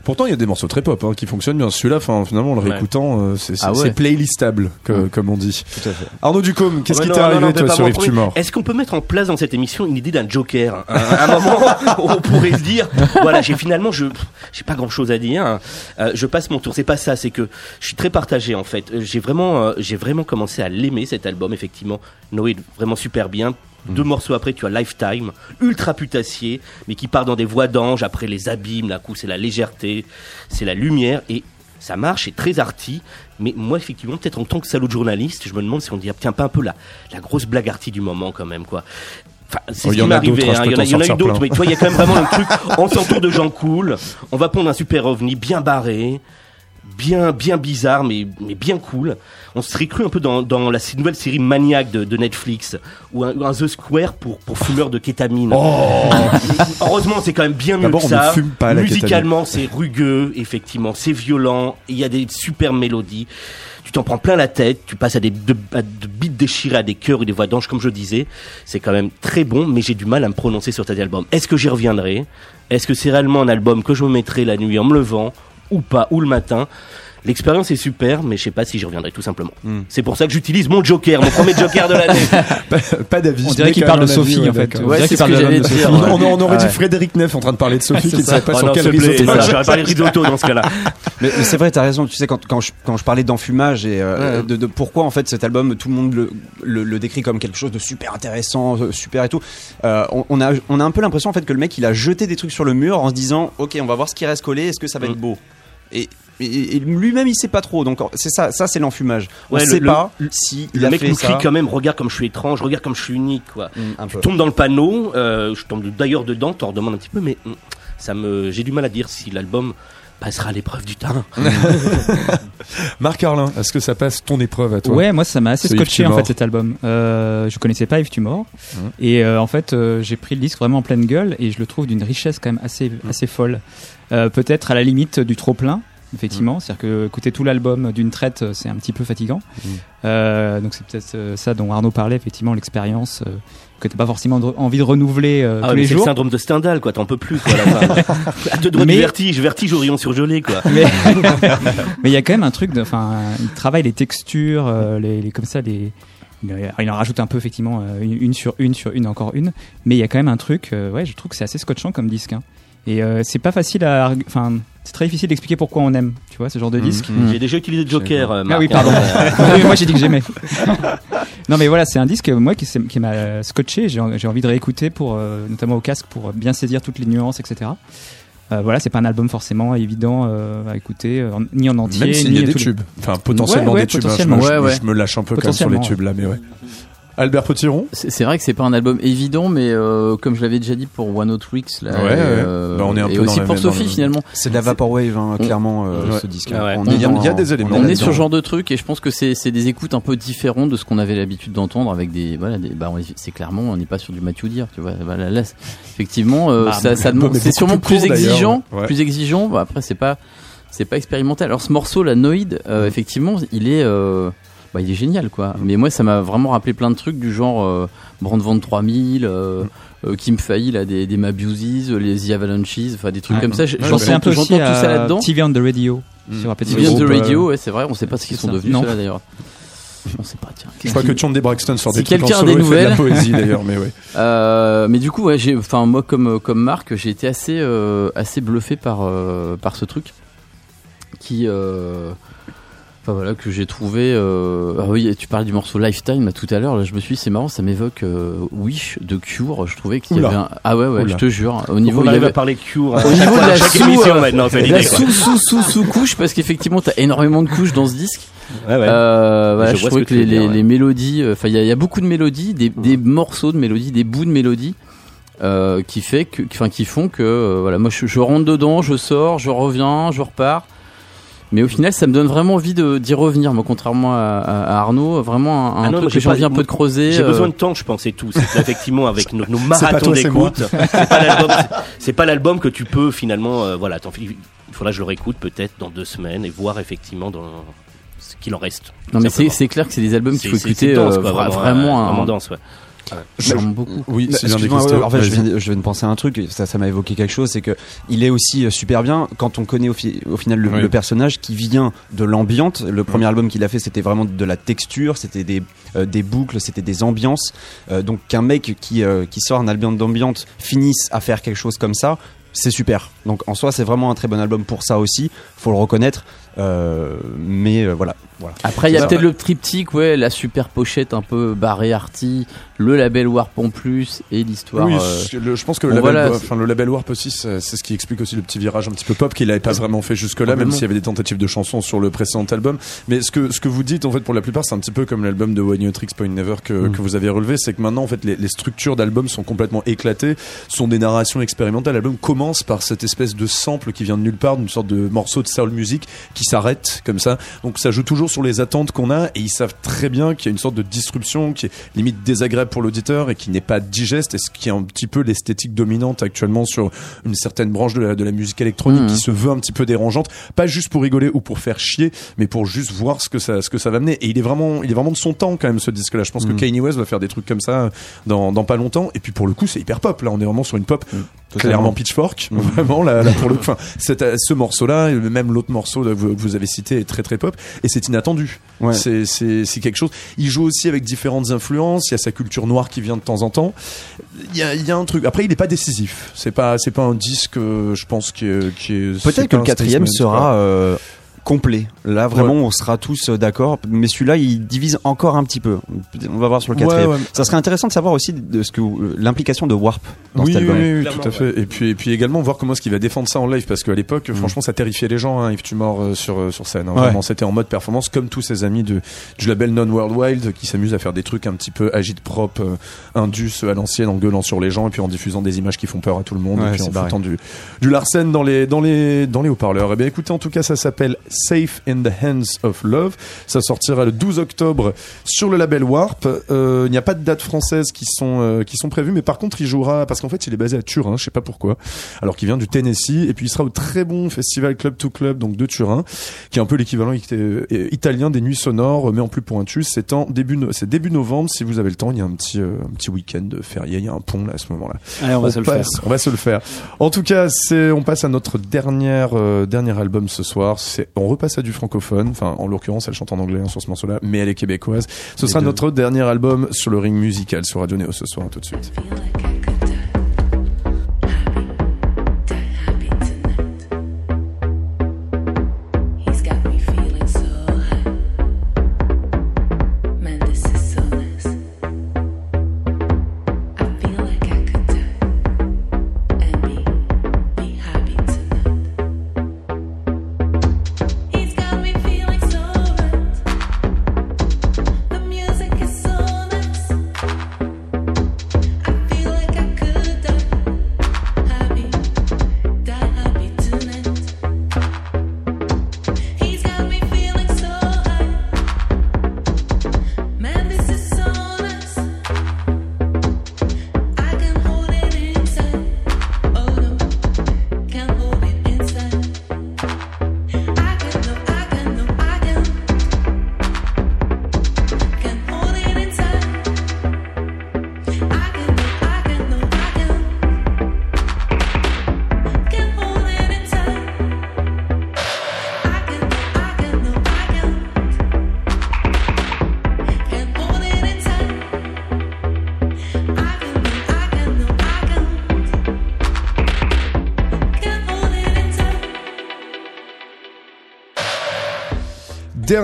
Pourtant, il y a des morceaux très pop hein, qui fonctionnent bien. Celui-là, finalement, en le réécoutant, euh, c'est Ah ouais. playlistable, que- comme on dit. Tout à fait. Arnaud Ducombe, qu'est-ce Ouais, qui non, t'est arrivé, non, toi, sur Yves Est-ce qu'on peut mettre en place dans cette émission une idée d'un joker [LAUGHS] un, un moment où on pourrait se dire, voilà, j'ai finalement, je, j'ai pas grand-chose à dire. hein. Euh, je passe mon tour. C'est pas ça. C'est que je suis très partagé en fait. Euh, J'ai vraiment, euh, j'ai vraiment commencé à l'aimer cet album. Effectivement, Noé vraiment super bien. Deux morceaux après, tu as Lifetime, ultra putassier, mais qui part dans des voix d'ange. Après les abîmes, d'un coup, c'est la légèreté, c'est la lumière et ça marche, c'est très arty. Mais moi, effectivement, peut-être en tant que salaud de journaliste, je me demande si on dit, tiens, pas un peu la, la grosse blague arty du moment quand même, quoi. Enfin, c'est Oh, ce qui en m'est arrivé. hein, hein. Il y en a, t'en il y en a eu d'autres, mais tu vois, il y a quand même vraiment le truc. [LAUGHS] On s'entoure de gens cool. On va prendre un super ovni bien barré, bien, bien bizarre, mais, mais bien cool. On se serait cru un peu dans, dans la nouvelle série Maniac de, de Netflix, ou un, un The Square pour, pour fumeurs de kétamine. [LAUGHS] Heureusement, c'est quand même bien mieux que ça. fume pas Musicalement, c'est rugueux, effectivement, c'est violent. Il y a des super mélodies. Tu t'en prends plein la tête. Tu passes à des de, à de beats déchirés, à des chœurs et des voix d'ange, comme je disais. C'est quand même très bon, mais j'ai du mal à me prononcer sur cet album. Est-ce que j'y reviendrai? Est-ce que c'est réellement un album que je me mettrai la nuit en me levant ou pas, ou le matin? L'expérience est super, mais je sais pas si j'y reviendrai tout simplement. Hmm. C'est pour ça que j'utilise mon Joker, mon premier Joker de l'année. [LAUGHS] pas, pas d'avis. On dirait qu'il parle de Sophie en fait. On Ouais, qu'il ce que de de dire. On, on aurait dit Ouais. Frédéric Neff en train de parler de Sophie qui ne savait pas Oh sur non, quel risotto. j'aurais parlé de risotto dans ce cas-là. [LAUGHS] Mais, mais c'est vrai, t'as raison. Tu sais, quand, quand, je, quand je parlais d'enfumage et euh, de, de pourquoi en fait cet album, tout le monde le, le, le décrit comme quelque chose de super intéressant, euh, super et tout. euh, on, on a, on a un peu l'impression en fait que le mec il a jeté des trucs sur le mur en se disant, ok, on va voir ce qui reste collé. Est-ce que ça va être Mm. beau? Et, et- et lui-même il sait pas trop. Donc c'est ça, ça c'est l'enfumage. On Ouais, sait le- pas le- si il Le a mec fait nous ça. crie quand même, regarde comme je suis étrange, regarde comme je suis unique, quoi. Mm, un peu. Je tombe dans le panneau, euh, je tombe d'ailleurs dedans, t'en redemandes un petit peu, mais mm, ça me, j'ai du mal à dire si l'album passera à l'épreuve du temps. [LAUGHS] Marc Arlin, est-ce que ça passe ton épreuve à toi? Ouais, moi ça m'a assez scotché en fait cet album. Euh, je connaissais pas Yves Tumor Mhm. et euh, en fait euh, j'ai pris le disque vraiment en pleine gueule et je le trouve d'une richesse quand même assez assez folle. Euh, Peut-être à la limite du trop plein. Effectivement, c'est-à-dire que écouter tout l'album d'une traite, euh, c'est un petit peu fatigant. Mhm. Euh, donc c'est peut-être euh, ça dont Arnaud parlait, effectivement, l'expérience euh, que t'as pas forcément de- envie de renouveler euh, Ah, tous mais les c'est le jours. syndrome de Stendhal, quoi. T'en peux plus, quoi. à la fin. à deux doigts Mais- vertige, vertige au rayon surgelé, quoi. [LAUGHS] [LAUGHS] mais il y a quand même un truc enfin il travaille les textures euh, les, les- comme ça les il en rajoute un peu effectivement une, sur une sur une encore une mais il y a quand même un truc ouais je trouve que c'est assez scotchant comme disque hein. Et euh, c'est pas facile à enfin c'est très difficile d'expliquer pourquoi on aime tu vois ce genre de disque J'ai déjà utilisé Joker. euh, ah oui hein. pardon [LAUGHS] Oui, moi j'ai dit que j'aimais [LAUGHS] non mais voilà c'est un disque euh, moi qui, m'a scotché j'ai j'ai envie de réécouter pour euh, notamment au casque pour bien saisir toutes les nuances etc euh, voilà, c'est pas un album forcément évident euh, à écouter, euh, en- ni en entier, Même s'il ni y a des les- tubes. Enfin, potentiellement Ouais, ouais, des tubes. hein. Je, me, je- Ouais, ouais. je me lâche un peu quand même sur les tubes là, mais ouais. Albert Potiron C'est vrai que c'est pas un album évident, mais euh, comme je l'avais déjà dit pour One Hot Weeks, là, Ouais, ouais. euh, Bah, on est un et peu dans aussi pour Sophie le- finalement. C'est de la vaporwave, hein, clairement, euh, Ouais. ce disque. Ah ouais. On Il y a- dans- il y a des éléments. On est sur ce genre de truc et je pense que c'est des écoutes un peu différentes de ce qu'on avait l'habitude d'entendre avec des voilà des bah c'est clairement on n'est pas sur du Matthew Deer tu vois voilà là effectivement euh, Bah, ça, ça c'est sûrement plus court, exigeant Ouais. plus exigeant Bah, après c'est pas c'est pas expérimental alors ce morceau la Noid euh, effectivement il est euh, bah, il est génial quoi mais moi ça m'a vraiment rappelé plein de trucs du genre euh, Brandvan 3000 euh, euh, Kim Failli là des, des Mabuses les The Avalanches enfin des trucs comme ça J- Je pensais un peu j'entends aussi j'entends tout ça à là-dedans TV on the Radio Mm. sur TV on the Radio ouais c'est vrai on sait pas ce qu'ils sont ça. devenus Non. ceux-là d'ailleurs on sait pas tiens Je crois que John D. Braxton sort des trucs en quelqu'un a solo des et fait de la nouvelles. poésie d'ailleurs, mais ouais. [LAUGHS] Euh, mais du coup, ouais, j'ai, enfin moi comme comme Marc, j'ai été assez euh, assez bluffé par euh, par ce truc qui, euh, enfin voilà, que j'ai trouvé. Euh, ah oui, tu parlais du morceau Lifetime tout à l'heure. Là, je me suis, dit, c'est marrant, ça m'évoque euh, Wish de Cure. Je trouvais qu'il y avait un, ah ouais ouais, Oula. je te jure. Au niveau qu'on il y arrive avait à parler Cure. au niveau de la sous, émission euh, maintenant, la quoi. sous sous sous sous couche parce qu'effectivement t'as énormément de couches dans ce disque. Ouais, ouais. Euh, voilà, Je je, trouvais que les, dire, les- ouais. les mélodies, euh, enfin il y, y a beaucoup de mélodies, des, des morceaux de mélodies, des bouts de mélodies euh, qui fait que, enfin qui font que euh, voilà, moi je, je rentre dedans, je sors, je reviens, je repars. Mais au final, ça me donne vraiment envie de- d'y revenir, moi, contrairement à, Arnaud. Vraiment un, un Ah non, truc que j'ai envie un peu de creuser. J'ai euh, besoin de temps, je pense, et tout. C'est qu'effectivement, avec nos, nos [LAUGHS] marathons d'écoute, c'est pas l'album, c'est- c'est pas l'album que tu peux finalement, euh, voilà, il faudra que je le réécoute peut-être dans deux semaines et voir effectivement dans ce qu'il en reste. Non, mais c'est clair que c'est des albums qu'il faut écouter dense, euh, quoi, vraiment, vraiment, un- vraiment dense, ouais. Vraiment beaucoup. Oui, Bah, excuse-moi, ouais, en fait, je viens, je viens de penser à un truc, ça, ça m'a évoqué quelque chose, c'est que il est aussi euh, super bien quand on connaît au, fi- au final le, Oui. le personnage qui vient de l'ambiante. Le premier album qu'il a fait, c'était vraiment de la texture, c'était des, euh, des boucles, c'était des ambiances. Euh, donc qu'un mec qui, euh, qui sort un album d'ambiance finisse à faire quelque chose comme ça, c'est super. Donc en soi, c'est vraiment un très bon album pour ça aussi, faut le reconnaître. Euh, mais euh, voilà, voilà. Après, il y a peut-être le triptyque, ouais, la super pochette un peu barrée arty, le label Warp en plus et l'histoire. Oui, euh, je- le- je pense que le bon, label, voilà, Wa- c'est- enfin, le label Warp aussi, c'est c'est ce qui explique aussi le petit virage un petit peu pop qu'il n'avait pas vraiment fait jusque-là, même s'il y avait des tentatives de chansons sur le précédent album. Mais ce que, ce que vous dites, en fait, pour la plupart, c'est un petit peu comme l'album de You Tricks Point Never que, Mm. que vous avez relevé, c'est que maintenant, en fait, les, les structures d'albums sont complètement éclatées, sont des narrations expérimentales. L'album commence par cette espèce de sample qui vient de nulle part, d'une sorte de morceau de soul music qui s'arrête comme ça. Donc ça joue toujours sur les attentes qu'on a et ils savent très bien qu'il y a une sorte de disruption qui est limite désagréable pour l'auditeur et qui n'est pas digeste et ce qui est un petit peu l'esthétique dominante actuellement sur une certaine branche de la, de la musique électronique Mhm. qui se veut un petit peu dérangeante, pas juste pour rigoler ou pour faire chier, mais pour juste voir ce que ça, ce que ça va mener. Et il est vraiment, il est vraiment de son temps quand même ce disque-là. Je pense que Kanye West va faire des trucs comme ça dans, dans pas longtemps. Et puis pour le coup, c'est hyper pop. Là, on est vraiment sur une pop clairement. Pitchfork. [LAUGHS] Vraiment là, là, pour le enfin c'est euh, ce morceau là même l'autre morceau que vous, avez cité est très très pop et c'est inattendu. Ouais. c'est c'est c'est quelque chose. Il joue aussi avec différentes influences. Il y a sa culture noire qui vient de temps en temps. Il y a il y a un truc. Après il est pas décisif. C'est pas c'est pas un disque euh, je pense qui est, qui est c'est Peut-être que le quatrième sera euh, complet. Là, vraiment, on sera tous euh, d'accord. Mais celui-là, il divise encore un petit peu. On va voir sur le quatrième. ouais. Ça serait intéressant de savoir aussi de ce que euh, l'implication de Warp dans oui, cet album. oui, tout à fait. Et puis, et puis également voir comment est-ce qu'il va défendre ça en live, parce qu'à l'époque, franchement, ça terrifiait les gens, hein, Yves Tumor euh, sur euh, sur scène. hein. Vraiment, c'était en mode performance, comme tous ses amis de, du label Non World Wild, qui s'amusent à faire des trucs un petit peu agite propre, euh, indus à l'ancienne, en gueulant sur les gens, et puis en diffusant des images qui font peur à tout le monde, et puis en foutant du du Larsen dans les dans les dans les haut-parleurs. Eh bien, écoutez, en tout cas, ça s'appelle Safe in the Hands of Love. Ça sortira le 12 octobre sur le label Warp. Euh, Il n'y a pas de date française qui sont euh, qui sont prévues, mais par contre, il jouera parce qu'en fait, il est basé à Turin, je sais pas pourquoi, alors qu'il vient du Tennessee, et puis il sera au très bon festival Club to Club, donc de Turin, qui est un peu l'équivalent euh, italien des Nuits Sonores, mais en plus pointu. C'est en début no- c'est début novembre. Si vous avez le temps, il y a un petit euh, un petit week-end férié, il y a un pont là à ce moment-là. Allez, on va se le faire. On va se le faire. En tout cas, c'est on passe à notre dernière dernier album ce soir. C'est on repasse à du francophone. Enfin, en l'occurrence, elle chante en anglais hein, sur ce morceau-là, mais elle est québécoise. Ce sera deux. notre dernier album sur le ring musical sur Radio Néo ce soir. Tout de suite.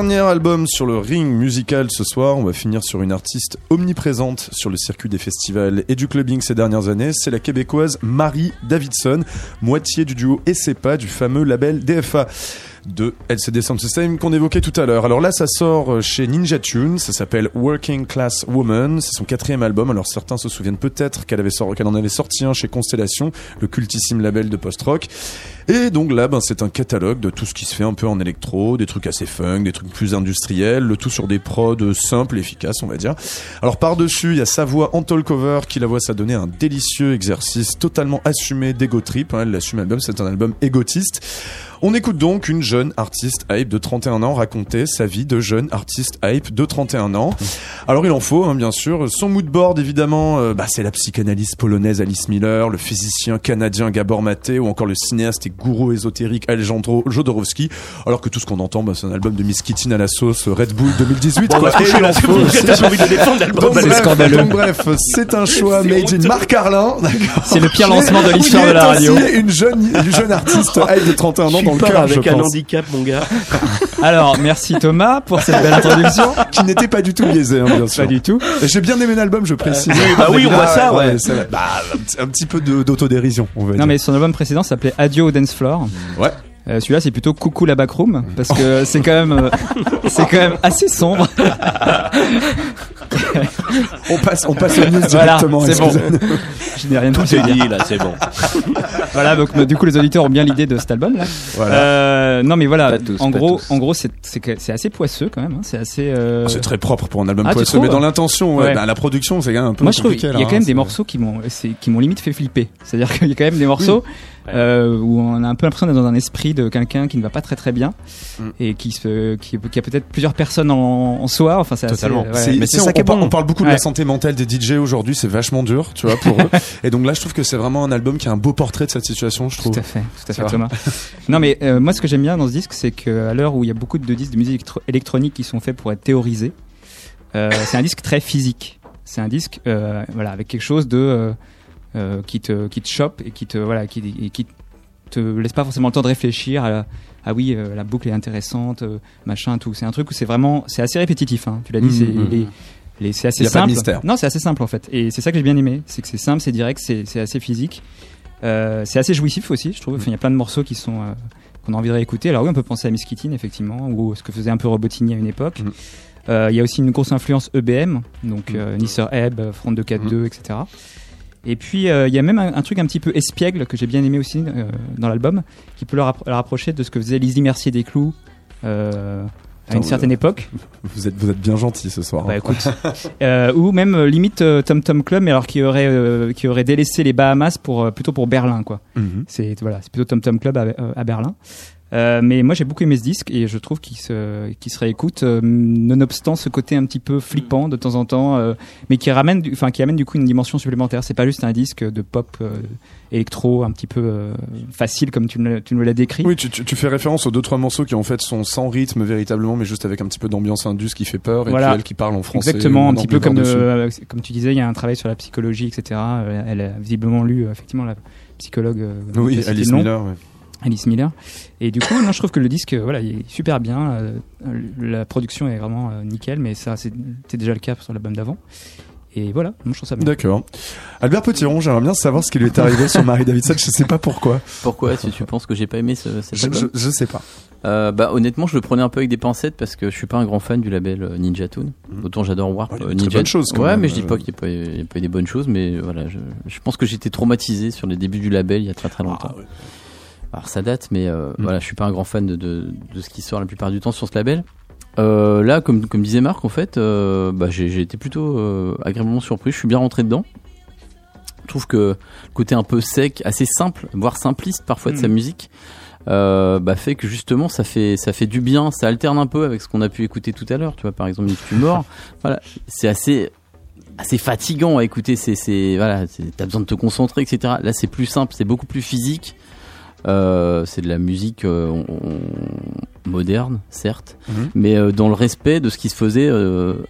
Dernier album sur le ring musical ce soir. On va finir sur une artiste omniprésente sur le circuit des festivals et du clubbing ces dernières années. C'est la québécoise Marie Davidson, moitié du duo ESEPA du fameux label DFA de LCD Sound System qu'on évoquait tout à l'heure. Alors là, ça sort chez Ninja Tune, ça s'appelle Working Class Woman, c'est son quatrième album. Alors certains se souviennent peut-être qu'elle qu'elle en avait sorti un chez Constellation, le cultissime label de post-rock. Et donc là, ben, c'est un catalogue de tout ce qui se fait un peu en électro, des trucs assez funk, des trucs plus industriels, le tout sur des prods simples, efficaces, on va dire. Alors par-dessus, il y a sa voix en cover qui la voit s'adonner un délicieux exercice totalement assumé d'ego trip. Hein, elle l'assume l'album, c'est un album égotiste. On écoute donc une jeune artiste hype de 31 ans raconter sa vie de jeune artiste hype de 31 ans. Alors il en faut, hein, bien sûr. Son mood board, évidemment, euh, bah, c'est la psychanalyste polonaise Alice Miller, le physicien canadien Gabor Maté ou encore le cinéaste et gourou ésotérique Alejandro Jodorowsky. Alors que tout ce qu'on entend, bah, c'est un album de Miss Kittin à la sauce euh, Red Bull 2018. Bon, on quoi. va se Et coucher il là, en c'est faut bon, aussi. j'ai envie de défendre l'album. Donc, C'est bref, scandaleux. donc, bref, c'est un choix C'est made in. Marc Arlin. d'accord. C'est le pire lancement de l'histoire de la radio. aussi une jeune, une jeune artiste hype de 31 ans dans le cœur, je avec un pense. handicap, mon gars. [LAUGHS] Alors, merci Thomas pour cette belle introduction. [LAUGHS] qui n'était pas du tout biaisé, hein, bien sûr. Pas du tout. Et J'ai bien aimé l'album, je précise. oui, bah oui, on voit ça, ouais. Bah, un, petit- peu d'autodérision, on va Non dire. mais son album précédent s'appelait Adieu au dance floor. Ouais. Euh, Celui-là c'est plutôt Coucou la backroom parce que [LAUGHS] c'est quand même euh, c'est quand même assez sombre. On passe, on passe news Voilà, directement. c'est bon. Je n'ai rien Tout est dit, là, c'est bon. Voilà donc euh, du coup les auditeurs ont bien l'idée de cet album là. Voilà. Euh, non mais voilà, tous, en gros en gros c'est c'est assez poisseux quand même. hein. C'est assez. euh, C'est très propre pour un album Ah, poisseux, mais dans l'intention, ouais, bah, la production, c'est quand même un peu Moi je trouve il y a quand même hein, des morceaux qui m'ont qui m'ont limite fait flipper. C'est-à-dire [LAUGHS] qu'il y a quand même des morceaux euh, où on a un peu l'impression d'être dans un esprit de quelqu'un qui ne va pas très très bien Mm. et qui se qui, qui a peut-être plusieurs personnes en, en soi. Enfin, c'est assez- Totalement. ouais. C'est- Mais c'est- c'est ça on, qui est on on parle beaucoup de la santé mentale des DJ aujourd'hui, c'est vachement dur, tu vois, pour [LAUGHS] eux. Et donc là, je trouve que c'est vraiment un album qui a un beau portrait de cette situation, je trouve. Tout à fait, tout à Ça fait. Thomas. non mais euh, moi ce que j'aime bien dans ce disque c'est qu'à l'heure où il y a beaucoup de disques de musique électro- électronique qui sont faits pour être théorisés, euh, c'est un disque très physique. C'est un disque euh, voilà avec quelque chose de euh, qui te qui te chope et qui te voilà qui et qui te laisse pas forcément le temps de réfléchir à la- ah oui euh, la boucle est intéressante euh, machin tout. C'est un truc où c'est vraiment c'est assez répétitif. Hein. Tu l'as dit c'est les- c'est assez Y a pas de simple. mystère. Non, c'est assez simple en fait. Et c'est ça que j'ai bien aimé. C'est que c'est simple, c'est direct, c'est c'est assez physique. Euh, c'est assez jouissif aussi, je trouve. Enfin, Il y a plein de morceaux qui sont euh, qu'on a envie de réécouter. Alors oui, on peut penser à Miss Kitty, effectivement, ou ce que faisait un peu Robotini à une époque. Euh, Il y a aussi une grosse influence EBM, donc euh, Nisser Ebb, Front 242, etc. Et puis euh, il y a même un, un truc un petit peu espiègle que j'ai bien aimé aussi euh, dans l'album, qui peut le, rappro- le rapprocher de ce que faisait Lizzie Mercier des Clous euh, à une certaine époque. [LAUGHS] Vous êtes, vous êtes bien gentil ce soir. Bah écoute, [LAUGHS] euh, ou même euh, limite Tom Tom Club, mais alors qui aurait euh, qui aurait délaissé les Bahamas pour plutôt pour Berlin quoi. C'est voilà, c'est plutôt Tom Tom Club à, à Berlin. Euh, mais moi j'ai beaucoup aimé ce disque et je trouve qu'il se se réécoute euh, nonobstant ce côté un petit peu flippant de temps en temps, euh, mais qui ramène du- enfin qui amène du coup une dimension supplémentaire. C'est pas juste un disque de pop électro un petit peu facile comme tu nous l'as- tu nous l'as décrit. Oui, tu, tu, tu fais référence aux deux trois morceaux qui en fait sont sans rythme véritablement, mais juste avec un petit peu d'ambiance indus qui fait peur et Voilà. puis elle qui parle en français. Exactement, un petit peu comme, comme tu disais, il y a un travail sur la psychologie, etc. Elle a visiblement lu effectivement la psychologue. Oui, Alice. Miller. ouais. Alice Miller. Et du coup, non, je trouve que le disque, voilà, il est super bien. euh, la production est vraiment euh, nickel, mais ça, c'était déjà le cas sur l'album d'avant. Et voilà, moi, je trouve ça bien. D'accord. Albert Petiron, j'aimerais bien savoir ce qui lui est arrivé sur Marie Davidson. Je sais pas pourquoi. Pourquoi si tu penses que j'ai pas aimé ce, cet Je, album je, je sais pas. Euh, bah honnêtement je le prenais un peu avec des pincettes parce que je suis pas un grand fan du label Ninja Tune autant j'adore Warp Ouais, il y a de très Ninja bonnes choses, quand ouais même. mais je dis pas qu'il n'y a, pas eu- il y a pas eu des bonnes choses mais voilà je, je pense que j'étais traumatisé sur les débuts du label il y a très très longtemps Ah, ouais. Alors ça date mais euh, Mm. voilà je suis pas un grand fan de, de, de ce qui sort la plupart du temps sur ce label. Euh, là comme, comme disait Marc en fait euh, bah, j'ai été plutôt euh, agréablement surpris. Je suis bien rentré dedans. Je trouve que le côté un peu sec assez simple voire simpliste parfois de sa Mm. musique euh, bah fait que justement ça fait ça fait du bien. Ça alterne un peu avec ce qu'on a pu écouter tout à l'heure tu vois par exemple If tu mort voilà c'est assez assez fatigant à écouter c'est c'est voilà t'as besoin de te concentrer etc là c'est plus simple c'est beaucoup plus physique euh, c'est de la musique euh, on- on- moderne certes Mhm. mais euh, dans le respect de ce qui se faisait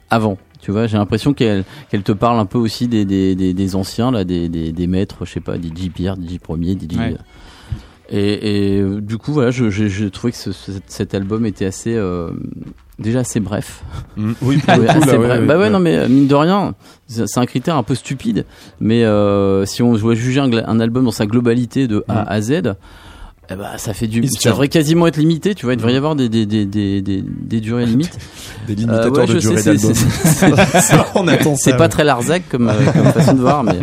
avant tu vois j'ai l'impression qu'elle te parle un peu aussi des des, des, des anciens là des, des, des maîtres je sais pas DJ Pierre DJ Premier DJ Ouais. et, et, du coup, voilà, je trouvais que ce- ce- cet album était assez, déjà assez bref. Mm. Oui, pour [LAUGHS] le Ouais, coup, assez là, ouais, bref. ouais, bah ouais, ouais. non, mais euh, mine de rien, c'est un critère un peu stupide. Mais euh, si on doit juger un, album dans sa globalité de A Mm. à Z, eh bah, ça fait du, ça devrait quasiment être limité. Tu vois, il devrait y Mm. avoir des, des, des, des, des, durées [LAUGHS] limites. Des Euh, limitateurs ouais, de durée sais, c'est- d'album. [LAUGHS] pas ouais. très Larzac comme, euh, comme façon de voir, mais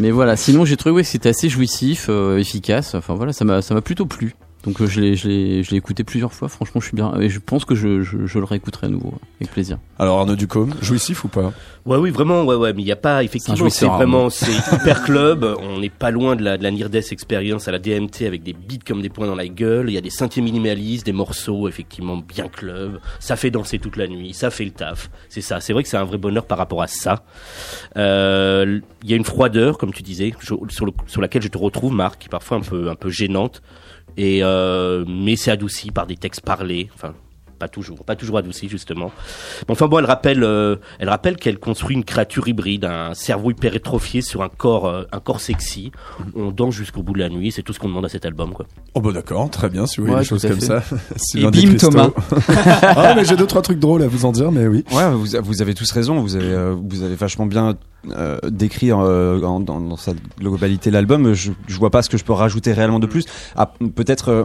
mais voilà. Sinon, j'ai trouvé ouais, que c'était assez jouissif, euh, efficace. Enfin voilà, ça m'a plutôt plu. Donc euh, je l'ai je l'ai je l'ai écouté plusieurs fois. Franchement, je suis bien. Et je pense que je je, je le réécouterai à nouveau avec plaisir. Alors Arnaud Ducombe, jouissif ou pas? Ouais, oui, vraiment, ouais, ouais, mais il n'y a pas, effectivement, c'est vraiment, c'est hyper club, on n'est pas loin de la, de la Near Death Experience à la DMT avec des beats comme des points dans la gueule, il y a des synthés minimalistes, des morceaux, effectivement, bien club, ça fait danser toute la nuit, ça fait le taf, c'est ça, c'est vrai que c'est un vrai bonheur par rapport à ça. Euh, Il y a une froideur, comme tu disais, je- sur, le- sur laquelle je te retrouve, Marc, qui est parfois un peu, un peu gênante, et euh, mais c'est adouci par des textes parlés, enfin, pas toujours, pas toujours adouci justement. Mais enfin bon, elle rappelle, euh, elle rappelle qu'elle construit une créature hybride, un cerveau hypertrophié sur un corps, euh, un corps sexy. On danse jusqu'au bout de la nuit, c'est tout ce qu'on demande à cet album, quoi. Oh bah d'accord, très bien, si vous voyez Ouais, des choses comme fait. ça. Sylvain [LAUGHS] bim. Thomas. [LAUGHS] ah mais j'ai deux trois trucs drôles à vous en dire, mais oui. Ouais, vous, vous avez tous raison. Vous avez, euh, vous avez vachement bien euh, décrit euh, en- dans, dans sa globalité l'album. Je, je vois pas ce que je peux rajouter réellement de plus. Ah, Peut-être euh,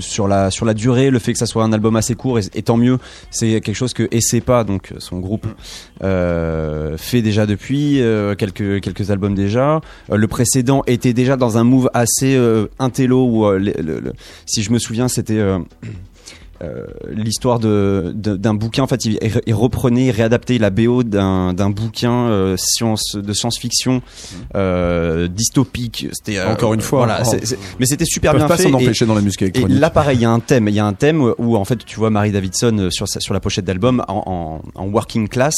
sur la sur la durée, le fait que ça soit un album assez court, et, et tant mieux. C'est quelque chose que pas donc son groupe, fait déjà depuis quelques quelques albums déjà. Le précédent était déjà dans un move assez intello où, le- le- le- si je me souviens, c'était euh, l'histoire de d'un bouquin. En fait, il, il reprenait, il réadaptait la BO d'un d'un bouquin euh, science de science-fiction euh, dystopique. C'était euh, Encore une fois, voilà. oh. c'est- mais c'était super bien pas fait. s'en et- empêcher dans la musique et électronique. là, pareil, il y a un thème. Il y a un thème où, en fait, tu vois Marie Davidson euh, sur, sa- sur la pochette d'album en, en, en working class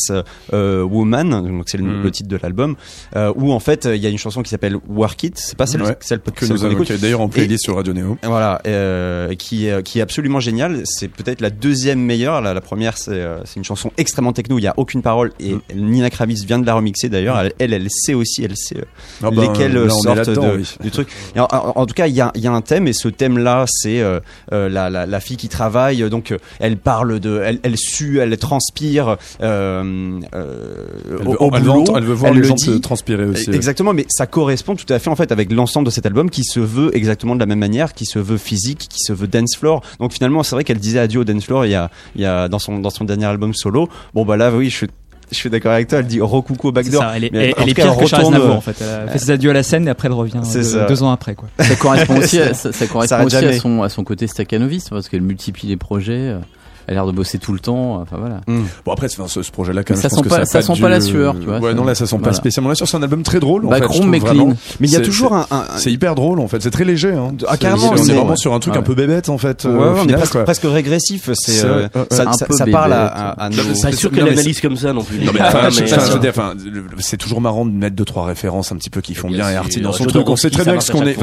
euh, woman, donc c'est le, Mm. le titre de l'album, euh, où en fait, il y a une chanson qui s'appelle Work It. C'est pas celle, Ouais. celle que celle nous avons d'ailleurs en playlist sur Radio Neo. Voilà, euh, qui, qui est absolument géniale. C'est peut-être la deuxième meilleure. La, la première, c'est euh, c'est une chanson extrêmement techno. Il y a aucune parole et Mm. Nina Kravis vient de la remixer d'ailleurs. Elle, elle, elle sait aussi, elle sait euh, Ah ben, on est sortent de- oui. du truc. En, en- en tout cas, il y a, y a un thème et ce thème-là, c'est euh, euh, la, la, la fille qui travaille. Donc, euh, elle parle de, elle, elle sue, elle transpire euh, euh, Elle au, veut, au boulot. elle veut voir les le gens dit. transpirer aussi. Exactement, mais ça correspond tout à fait en fait avec l'ensemble de cet album qui se veut exactement de la même manière, qui se veut physique, qui se veut dance floor. Donc finalement, c'est vrai qu'elle disait adieu au dance floor il y a, il y a dans son dans son dernier album solo. Bon bah là, oui, je suis je suis d'accord avec toi. Elle dit C'est backdoor. ça, elle est, elle, en elle est cas, pire que Charles retourne, Aznavour euh, en fait. Elle fait ses adieux à la scène et après elle revient C'est deux, ans après quoi. Ça correspond [LAUGHS] aussi, à, ça, ça correspond s'arrête aussi à jamais. son, à son côté staccanoviste, parce qu'elle multiplie les projets, euh, elle a l'air de bosser tout le temps, enfin voilà. Bon après enfin, ce, ce projet-là quand même. ça je sent que pas- ça sent pas la sueur, tu vois, Ouais non là ça sent pas spécialement la sueur. C'est un album très drôle. en fait, trouve mais il y a toujours un, un- un- C'est hyper drôle en fait. C'est très léger. Hein. Ah, carrément, c'est- On est vraiment sur un truc Ouais. un peu bébête en fait. Ouais, euh, ouais, au on est final, presque, régressif. C'est euh, euh, ça, parle à, Pas sûr mais l'analyse comme ça non plus. Non mais, [LAUGHS] enfin, mais, je- euh, enfin, je veux dire, enfin, le- c'est toujours marrant de mettre deux trois références un petit peu qui font Bien et. Artie dans son truc. On sait très bien que ce qu'on est,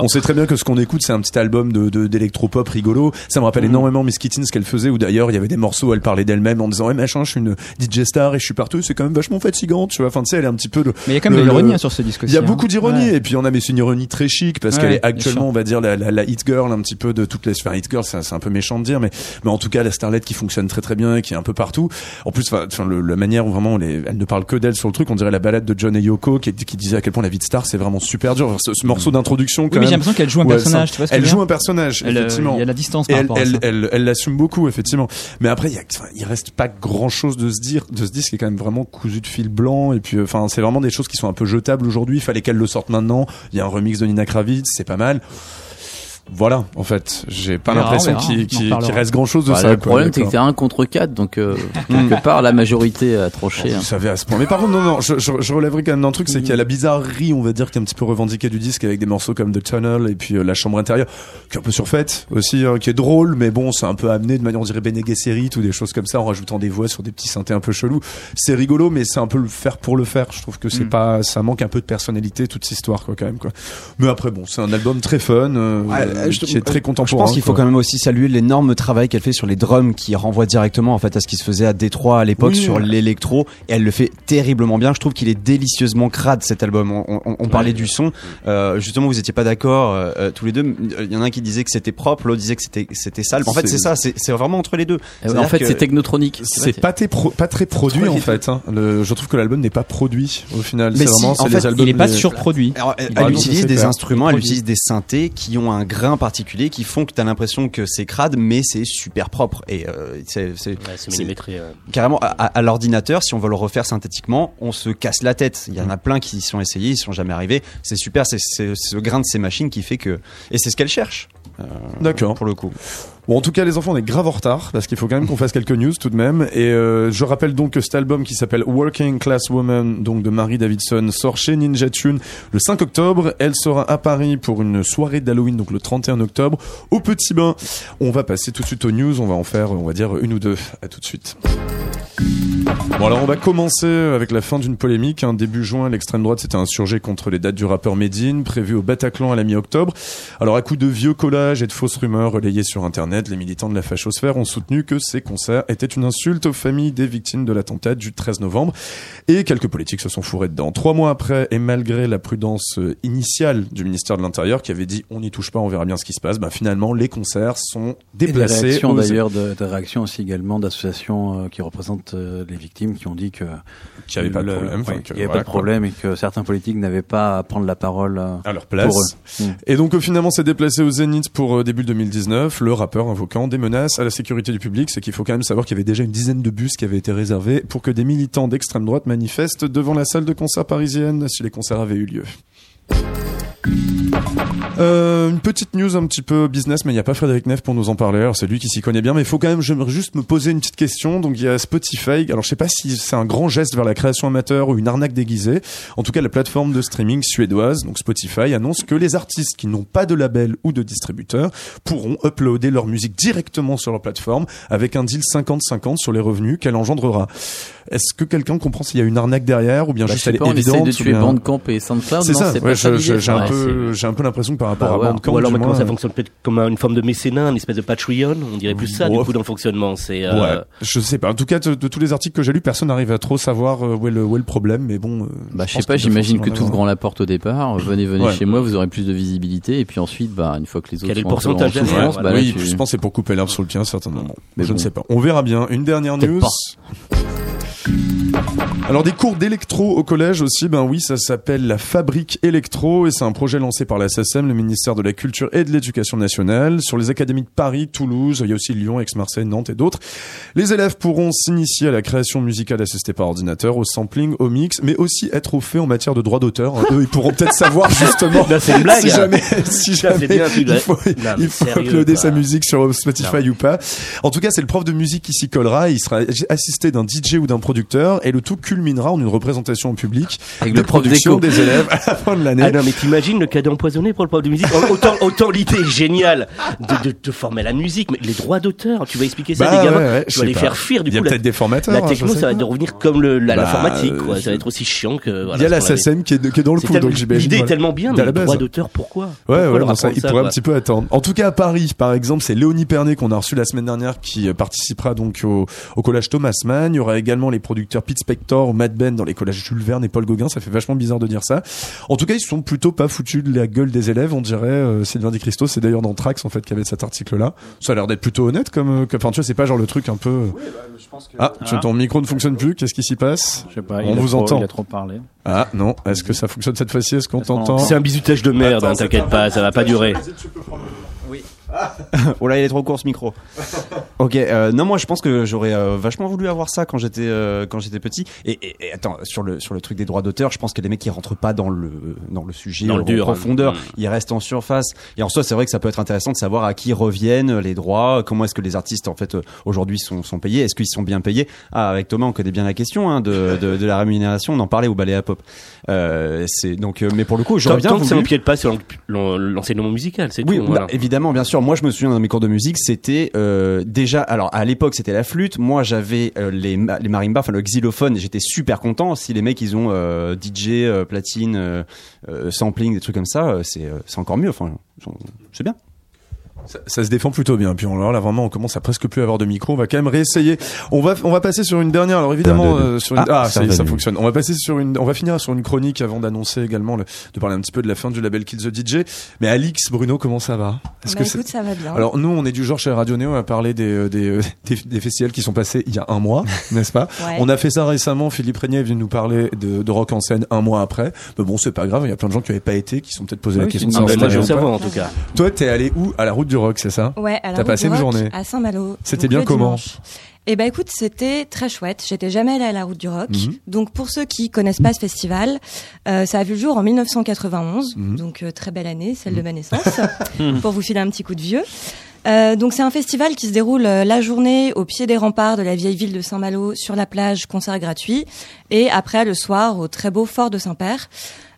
on sait très bien que ce qu'on écoute c'est un petit album de d'électropop rigolo. Ça me rappelle énormément Miss Kittin ce qu'elle faisait où d'ailleurs il y avait des morceaux elle parlait d'elle-même en disant ouais machin je suis une DJ star et je suis partout c'est quand même vachement fatigant tu vois. Enfin tu sais elle est un petit peu le Mais il y a quand même de l'ironie hein, sur ce disque il y a hein. beaucoup d'ironie Ouais. et puis on a mais c'est une ironie très chic parce Ouais, qu'elle est actuellement on va dire la, la, la hit girl un petit peu de toutes les enfin hit girl c'est un peu méchant de dire mais mais en tout cas la starlet qui fonctionne très très bien et qui est un peu partout en plus enfin la manière où vraiment les, elle ne parle que d'elle sur le truc on dirait la balade de John et Yoko qui, qui disait à quel point la vie de star c'est vraiment super dur ce, ce morceau d'introduction Oui, mais j'ai l'impression qu'elle joue un où personnage. s'en- Tu vois ce que elle joue un personnage effectivement Il y a la distance par elle, rapport à elle, ça. elle, elle l'assume beaucoup, effectivement. Mais après, il y a, il reste pas grand chose de se dire, de se dire, qui est quand même vraiment cousu de fil blanc. Et puis, euh, enfin, c'est vraiment des choses qui sont un peu jetables aujourd'hui. Il fallait qu'elle le sorte maintenant. Il y a un remix de Nina Kravitz, c'est pas mal. Voilà, en fait, j'ai pas l'impression qu'il reparlera. reste grand chose de Bah, ça. le quoi, problème, c'est que c'est un contre 4, donc euh, [LAUGHS] quelque part, la majorité a tranché. Vous hein. savez à ce point. Mais par contre, non, non, je, je, je relèverais quand même un truc, c'est qu'il y a la bizarrerie, on va dire, qui est un petit peu revendiquée du disque avec des morceaux comme The Tunnel et puis euh, La Chambre intérieure, qui est un peu surfaite aussi, hein, qui est drôle, mais bon, c'est un peu amené de manière, on dirait Bene Gesserit ou des choses comme ça, en rajoutant des voix sur des petits synthés un peu chelous. C'est rigolo, mais c'est un peu le faire pour le faire. Je trouve que c'est Mm. pas, ça manque un peu de personnalité toute cette histoire, quoi, quand même, quoi. Mais après, bon, c'est un album très fun, euh, Ouais, je- qui est très Je contemporain. pense qu'il faut quand même aussi saluer l'énorme travail qu'elle fait sur les drums qui renvoie directement en fait à ce qui se faisait à Détroit à l'époque Oui. sur l'électro et elle le fait terriblement bien. Je trouve qu'il est délicieusement crade cet album. On, on- on parlait du son. Euh, justement, vous étiez pas d'accord euh, euh, tous les deux. Il y en a un qui disait que c'était propre, l'autre disait que c'était c'était sale. En fait, C'est- ça. C'est vraiment entre les deux. Euh, En fait, que- c'est technotronique. C'est pas, très pro- pas très produit en fait. Hein. Le, je trouve que l'album n'est pas produit au final. Mais C'est si, vraiment en c'est fait, les albums. Il est pas les- surproduit. Alors, elle, Bah utilise des instruments, elle utilise des synthés qui ont un grain particulier, qui font que tu as l'impression que c'est crade, mais c'est super propre. Et euh, c'est c'est- Ouais, c'est c'est- millimétré. euh. carrément à, l'ordinateur, si on veut le refaire synthétiquement, on se casse la tête. Il y en a plein qui y sont essayés, ils sont jamais arrivés. C'est super, c'est c'est ce grain de ces machines qui fait que et c'est ce qu'elle cherche. euh, D'accord. Pour le coup. Bon, en tout cas, les enfants, on est grave en retard parce qu'il faut quand même qu'on fasse quelques news tout de même. Et euh, je rappelle donc que cet album qui s'appelle Working Class Woman, donc de Marie Davidson, sort chez Ninja Tune le 5 octobre. Elle sera à Paris pour une soirée d'Halloween, donc le 31 octobre, au Petit Bain. On va passer tout de suite aux news. On va en faire, on va dire, une ou deux. À tout de suite. Bon alors on va commencer avec la fin d'une polémique. Début juin, l'extrême droite s'était insurgée contre les dates du rappeur Medine, prévues au Bataclan à la mi-octobre. Alors à coup de vieux collages et de fausses rumeurs relayées sur Internet, les militants de la fachosphère ont soutenu que ces concerts étaient une insulte aux familles des victimes de l'attentat du 13 novembre. Et quelques politiques se sont fourrés dedans. Trois mois après, et malgré la prudence euh, initiale du ministère de l'Intérieur qui avait dit on n'y touche pas, on verra bien ce qui se passe, bah, finalement les concerts sont Et des déplacés. réactions aux- d'ailleurs, de, des réactions aussi également d'associations euh, qui représentent euh, les victimes qui ont dit que Qu'il y avait pas de le- problème, enfin, ouais, que qu'il y avait voilà, pas de quoi. problème et que certains politiques n'avaient pas à prendre la parole. à leur place. Pour eux. Mm. Et donc finalement c'est déplacé au Zénith pour début 2019, le rappeur invoquant des menaces à la sécurité du public, c'est qu'il faut quand même savoir qu'il y avait déjà une dizaine de bus qui avaient été réservés pour que des militants d'extrême droite manifestent devant la salle de concert parisienne si les concerts avaient eu lieu. Euh, une petite news un petit peu business, mais il n'y a pas Frédéric Neff pour nous en parler. Alors c'est lui qui s'y connaît bien, mais il faut quand même, j'aimerais juste me poser une petite question. Donc il y a Spotify. Alors je sais pas si c'est un grand geste vers la création amateur ou une arnaque déguisée. En tout cas, la plateforme de streaming suédoise, donc Spotify, annonce que les artistes qui n'ont pas de label ou de distributeur pourront uploader leur musique directement sur leur plateforme avec un deal 50-50 sur les revenus qu'elle engendrera. Est-ce que quelqu'un comprend s'il y a une arnaque derrière ou bien Bah, juste elle est évidente de tuer bien- Bandcamp et SoundCloud. C'est ça. ouais, un peu, j'ai un peu l'impression que par rapport Bah à ouais. Bandcamp, Ou alors du maintenant moins, ça euh, fonctionne peut-être comme une forme de mécénat, une espèce de Patreon. On dirait plus ça du Ouais. coup dans le fonctionnement. C'est euh, Ouais, je sais pas. En tout cas, de, de tous les articles que j'ai lus, personne n'arrive à trop savoir euh, où est le, où est le problème. Mais bon, euh, Bah, je sais pense pas, j'imagine que avoir. grand la porte au départ. Venez, venez Ouais. chez moi, vous aurez plus de visibilité. Et puis ensuite, bah, une fois que les autres Quel est le pourcentage bah, là, oui, tu- je pense que c'est pour couper l'herbe sur le pied, certainement. Mais je ne sais pas. On verra bien. Une dernière news. Alors des cours d'électro au collège aussi, ben oui, ça s'appelle la Fabrique Électro et c'est un projet lancé par la SSM, le ministère de la Culture et de l'Éducation nationale, sur les académies de Paris, Toulouse, il y a aussi Lyon, Aix-Marseille, Nantes et d'autres. Les élèves pourront s'initier à la création musicale assistée par ordinateur, au sampling, au mix, mais aussi être au fait en matière de droit d'auteur. Eux, ils pourront peut-être savoir [LAUGHS] justement Là, c'est une blague. si jamais, si bien, il faut, Non, mais il faut sérieux, uploader sa musique sur Spotify ou pas. En tout cas, c'est le prof de musique qui s'y collera. Il sera assisté d'un DJ ou d'un producteur et le tout culminera en une représentation au public Avec le prof production d'éco. des élèves à la fin de l'année. Ah non, mais t'imagines le cadeau empoisonné pour le prof de musique Autant, autant l'idée est géniale de, de, de former à la musique, mais les droits d'auteur, tu vas expliquer ça Bah à des gamins, ouais, ouais, tu vas les pas. faire fuir. Du Il y a peut-être des formateurs. la hein, techno, ça va devenir comme Bah, l'informatique, je- Ça va être aussi chiant que. Voilà, Il y a la. SSM qui est, qui est dans le coup, donc j'imagine. L'idée est tellement bien, mais les droits d'auteur, pourquoi Ouais, ouais, il pourrait un petit peu attendre. En tout cas, à Paris, par exemple, c'est Léonie Pernet qu'on a reçu la semaine dernière qui euh, participera donc au, au collège Thomas Mann. Il y aura également les producteurs Pete Spector ou Matt Ben dans les collèges Jules Verne et Paul Gauguin. Ça fait vachement bizarre de dire ça. En tout cas, ils sont plutôt pas foutus de la gueule des élèves, on dirait. euh, Sylvain Di Christo, c'est d'ailleurs dans Trax, en fait, qu'il y avait cet article-là. Ça a l'air d'être plutôt honnête comme, euh, enfin, tu vois, c'est pas genre le truc un peu. euh, Ah, tu- ton micro ne fonctionne plus. Qu'est-ce qui s'y passe? Je sais pas, On vous trop- entend. Il a trop parlé. Ah, non. Est-ce que ça fonctionne cette fois-ci? Est-ce qu'on t'entend? C'est un bisutage de merde, hein, t'inquiète pas, ça va pas durer. [LAUGHS] Oh là, il est trop court ce micro. ok, euh, non, moi je pense que j'aurais euh, vachement voulu avoir ça quand j'étais euh, quand j'étais petit. Et, et- et attends, sur le sur le truc des droits d'auteur, je pense a des mecs qui rentrent pas dans le dans le sujet Dans le en dur, profondeur. hein. Ils restent en surface. Et en soi, c'est vrai que ça peut être intéressant de savoir à qui reviennent les droits. Comment est-ce que les artistes en fait aujourd'hui sont sont payés Est-ce qu'ils sont bien payés? Ah, avec Thomas, on connaît bien la question hein, de, de de la rémunération. On en parlait au ballet à pop. C'est donc, mais pour le coup, j'aurais bien tant que ça voulu- n'empiète pas sur l'en- l'en- l'enseignement musical, c'est oui, tout. bah, voilà. évidemment, bien sûr. Moi, je me souviens dans mes cours de musique, c'était euh, déjà. Alors, à l'époque, c'était la flûte. Moi, j'avais euh, les les marimbas, enfin le xylophone. et J'étais super content. Si les mecs, ils ont euh, DJ, platine, sampling, des trucs comme ça, c'est encore mieux. Enfin, c'est bien. Ça, ça se défend plutôt bien. Puis on, alors là vraiment, on commence à presque plus avoir de micro. On va quand même réessayer. On va, on va passer sur une dernière. Alors évidemment, Un, deux, deux. euh, sur une, Ah, ah, ça ça, y est, va ça mieux. fonctionne. On va passer sur une, on va finir sur une chronique avant d'annoncer également le, de parler un petit peu de la fin du label Kill the DJ. Mais Alix, Bruno, comment ça va? Est-ce Bah, que écoute, ça va bien. alors nous, on est du genre chez Radio Néo à parler des, euh, des, euh, [LAUGHS] des, des festivals qui sont passés il y a un mois, [LAUGHS] n'est-ce pas? Ouais. On a fait ça récemment. Philippe Régnier est venu nous parler de, de rock en scène un mois après. Mais bon, c'est pas grave. Il y a plein de gens qui n'avaient pas été, qui sont peut-être posé la Oui, question. c'est de une Ah, t'avais ou pas. savoir en tout cas. Toi, t'es allé où? À la route du rock, c'est ça? Ouais, à la T'as passé une journée à Saint-Malo. C'était bien comment? Eh ben écoute, c'était très chouette. J'étais jamais allée à la route du rock. Mhm. Donc pour ceux qui connaissent pas ce festival, euh, ça a vu le jour en 1991, Mhm. donc euh, très belle année, celle de ma naissance, [LAUGHS] pour vous filer un petit coup de vieux. Euh, donc c'est un festival qui se déroule la journée au pied des remparts de la vieille ville de Saint-Malo, sur la plage, concert gratuit, et après le soir au très beau fort de Saint-Père.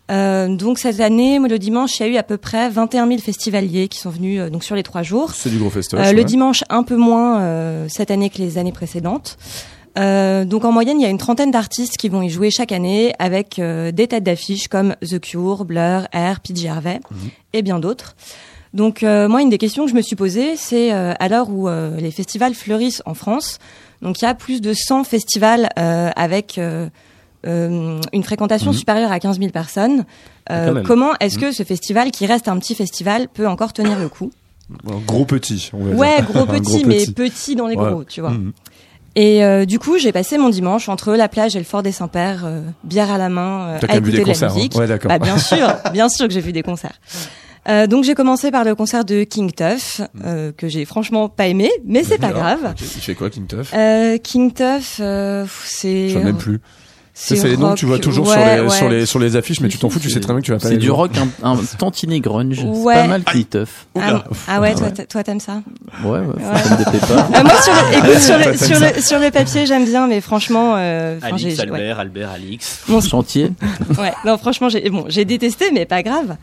Euh, donc cette année, le dimanche, il y a eu à peu près 21 000 festivaliers qui sont venus euh, donc sur les trois jours. C'est du gros festoche. Euh, le dimanche, un peu moins euh, cette année que les années précédentes. Euh, donc en moyenne, il y a une trentaine d'artistes qui vont y jouer chaque année avec euh, des têtes d'affiche comme The Cure, Blur, Air, Pete Gervais et bien d'autres. Donc euh, moi, une des questions que je me suis posée, c'est euh, à l'heure où euh, les festivals fleurissent en France, donc il y a plus de 100 festivals euh, avec euh, euh, une fréquentation Mhm. supérieure à 15 000 personnes. Euh, Quand même. comment est-ce que ce festival, qui reste un petit festival, peut encore tenir le coup? Un gros petit. On va Ouais, dire. [LAUGHS] gros Un petit, mais petit dans les Ouais. gros, tu vois. Mhm. Et euh, du coup, j'ai passé mon dimanche entre la plage et le fort des Saints-Pères, euh, bière à la main, euh, à écouter des de la concerts. musique. hein. Ouais, d'accord. Bah bien sûr, [LAUGHS] bien sûr que j'ai vu des concerts. Euh, donc j'ai commencé par le concert de King Tuff, euh, que j'ai franchement pas aimé, mais c'est pas grave. Il fait quoi, King Tuff? Euh, King Tuff, euh, c'est Je sais même plus. C'est les noms que tu vois toujours ouais, sur, les, ouais. sur, les, sur les affiches, mais tu t'en fous, tu sais très bien que tu vas pas C'est du rock un, un [LAUGHS] tantinet grunge. Ouais. C'est pas mal qui teuf. Ah, ah ouais, toi, toi t'aimes ça Ouais, ouais, Ouais. ça me déplaît pas. Euh, [LAUGHS] Moi sur le, écoute, sur, le, sur, le, sur le papier j'aime bien, mais franchement, euh, enfin, Alix. Albert, Albert, Alix. Mon- Chantier. ouais, non, franchement, j'ai bon, j'ai détesté, mais pas grave.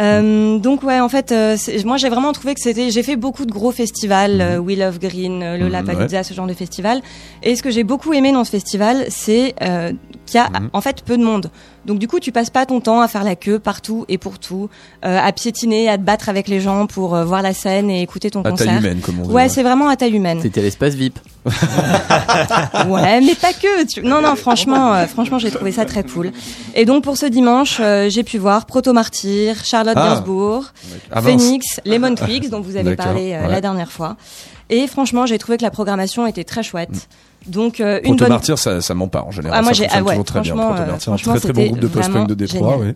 Euh, donc ouais, en fait, euh, moi j'ai vraiment trouvé que c'était. J'ai fait beaucoup de gros festivals, euh, Wheel of Green, euh, Lola Palooza, ce genre de festival. Et ce que j'ai beaucoup aimé dans ce festival, c'est y a Mhm. en fait peu de monde. Donc du coup, tu passes pas ton temps à faire la queue partout et pour tout, euh, à piétiner, à te battre avec les gens pour euh, voir la scène et écouter ton À taille concert. humaine, comme on dit. Ouais, c'est vraiment à taille humaine. C'était l'espace VIP. [LAUGHS] Ouais, mais pas que. tu- Non, non, franchement, euh, franchement, j'ai trouvé ça très cool. Et donc pour ce dimanche, euh, j'ai pu voir Proto Martyr, Charlotte Ah. Gainsbourg, Ah. Phoenix, Lemon Twigs, dont vous avez parlé euh, ouais. la dernière fois. Et franchement, j'ai trouvé que la programmation était très chouette. Donc euh, une bonne. Martyr, ça, ça ment pas en général. Ah, moi, j'ai- ah ouais, très bien. Proto euh, très très bon groupe de post-punk de Détroit, ouais.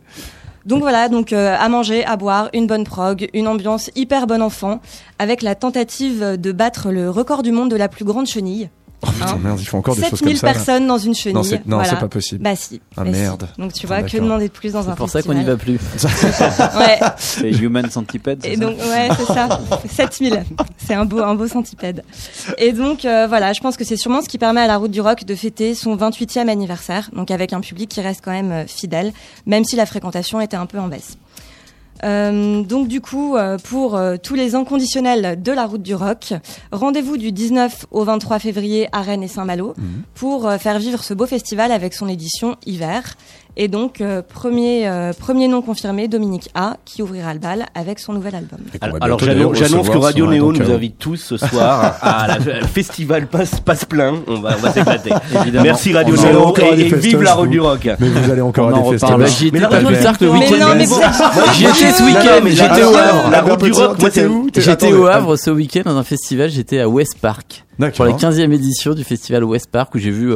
Donc voilà, donc euh, à manger, à boire, une bonne prog, une ambiance hyper bon enfant, avec la tentative de battre le record du monde de la plus grande chenille. Oh putain, Hein merde, ils font encore des choses comme 7000 ça. là. personnes dans une chenille. Non, c'est voilà. pas possible. Bah si. Ah, Bah, si. merde. Donc tu Ah, vois, que demander de plus dans un C'est pour ça qu'on n'y festival va plus. [LAUGHS] Ouais. C'est Human Centipede. Et ça donc ouais, c'est ça. [LAUGHS] 7000. C'est un beau un beau centipède. Et donc euh, voilà, je pense que c'est sûrement ce qui permet à la route du rock de fêter son 28e anniversaire, donc avec un public qui reste quand même euh, fidèle, même si la fréquentation était un peu en baisse. Euh, donc du coup, euh, pour euh, tous les inconditionnels de la route du rock, rendez-vous du 19 au 23 février à Rennes et Saint-Malo pour euh, faire vivre ce beau festival avec son édition hiver. Et donc euh, premier euh, premier nom confirmé, Dominique A, qui ouvrira le bal avec son nouvel album. Alors j'annonce que Radio Néo nous euh, invite tous ce soir à la le [LAUGHS] festival passe passe plein. On va on va s'éclater. Merci Radio Néo et, vive la route vous. du rock. Mais vous allez encore On à en des festivals. J'y étais Mais la pas plus tard que le Mais week-end. J'y étais ce week-end. J'étais au la- Havre. La route du rock, moi t'étais c'est où T'es- J'étais au Havre ce week-end dans un festival. J'étais à West Park pour la D'accord. 15e édition du festival West Park où j'ai vu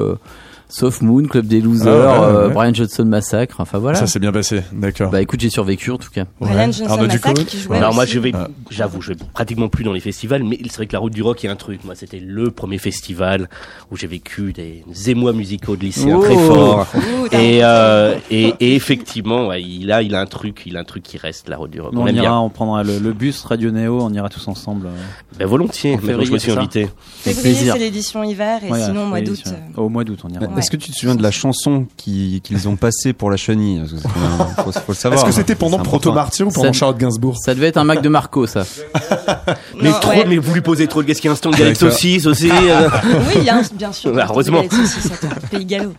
Soft Moon, Club des Losers, Ah ouais, ouais, euh, ouais. Brian Johnson Massacre. Enfin voilà. Ça s'est bien passé, d'accord. Bah écoute, j'ai survécu en tout cas. Ouais. Brian Johnson Arnaud Massacre qui jouait Alors moi je vais, Ah. j'avoue, je vais pratiquement plus dans les festivals, mais c'est vrai que la route du rock est un truc. Moi c'était le premier festival où j'ai vécu des émois musicaux de lycéens Oh. très forts. Et, euh, et, et effectivement, ouais, il a, il a un truc, il a un truc qui reste la route du rock. On ira, bien. on prendra le, le bus Radio Néo, on ira tous ensemble. euh, Ben volontiers. En que je février, me suis invité. Février, c'est l'édition hiver et ouais, sinon au mois d'août. euh, Au mois d'août, on ira. Ouais. Est-ce que tu te souviens de la chanson qui- qu'ils ont passée pour la chenille? Parce que c'est quand même- faut, faut le savoir. Est-ce que c'était pendant Proto. Martyr ou pendant Charlotte Gainsbourg? Ça devait être un Mac de Marco ça. [LAUGHS] Mais Non, trop, ouais. mais vous lui posez trop de questions. Instant de Galaxy D'accord. 6 aussi. euh. [LAUGHS] Oui, y a un- bien sûr. Bah, heureusement. Y a Pays gallo.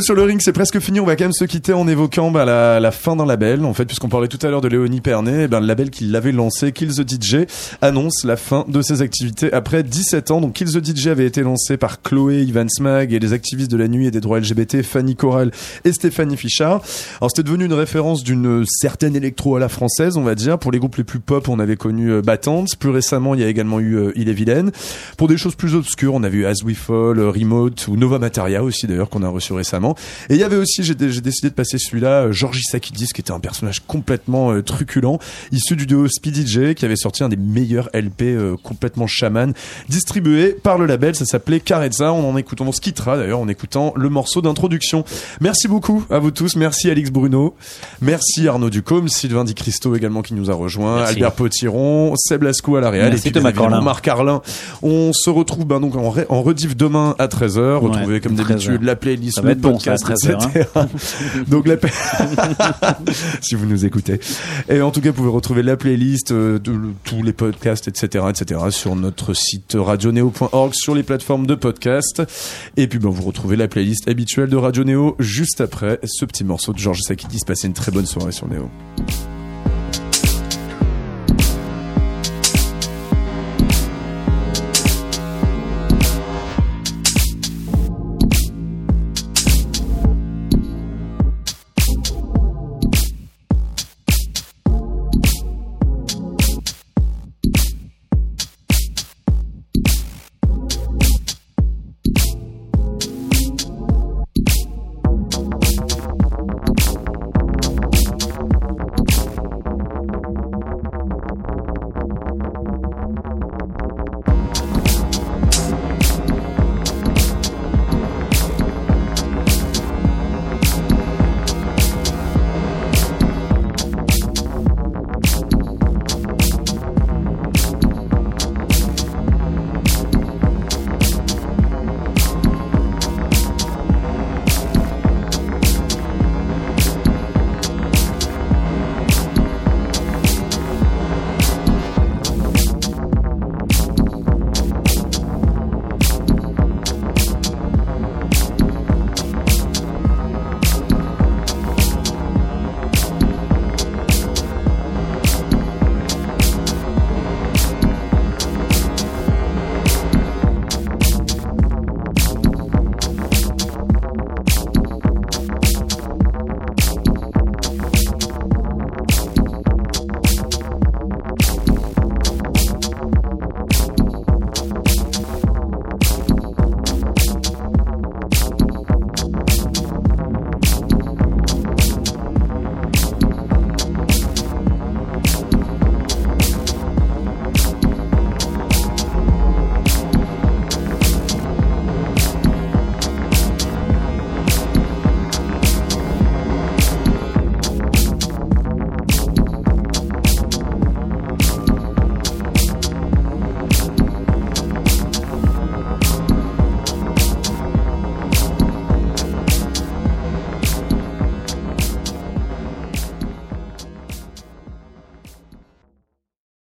Sur le ring, c'est presque fini. On va quand même se quitter en évoquant bah, la, la fin d'un label. En fait, puisqu'on parlait tout à l'heure de Léonie Pernet, eh ben, le label qui l'avait lancé, Kill the DJ, annonce la fin de ses activités après 17 ans. Donc, Kill the DJ avait été lancé par Chloé, Ivan Smag et les activistes de la nuit et des droits LGBT, Fanny Corral et Stéphanie Fichard. Alors, c'était devenu une référence d'une certaine électro à la française, on va dire. Pour les groupes les plus pop, on avait connu euh, Battante. Plus récemment, il y a également eu euh, Il est vilaine. Pour des choses plus obscures, on a vu As We Fall, euh, Remote ou Nova Materia aussi d'ailleurs qu'on a reçu récemment. Et il y avait aussi, j'ai décidé de passer celui-là, euh, Georgie Sakidis qui était un personnage complètement euh, truculent, issu du duo Speedy J qui avait sorti un des meilleurs LP euh, complètement chaman, distribué par le label, ça s'appelait Carezza. On en écoute, on se quittera d'ailleurs en écoutant le morceau d'introduction. Merci beaucoup à vous tous, merci Alix Bruno, merci Arnaud Ducombe, Sylvain Di Cristo également qui nous a rejoint, Merci. Albert Potiron, Seb Lascou à la Réal et puis Thomas Corlin. Marc Carlin. On se retrouve ben, donc en, rediff demain à 13h. Retrouvez Ouais, comme 13 d'habitude la playlist, le bon, podcast, 13 heures, etc. donc la [LAUGHS] si vous nous écoutez. Et en tout cas, vous pouvez retrouver la playlist euh, de tous les podcasts, etc., etc. sur notre site radioneo.org, sur les plateformes de podcast. Et puis, ben, vous retrouvez la playlist habituelle de Radio Néo juste après ce petit morceau de Georges Sakidis. Passez une très bonne soirée sur Néo.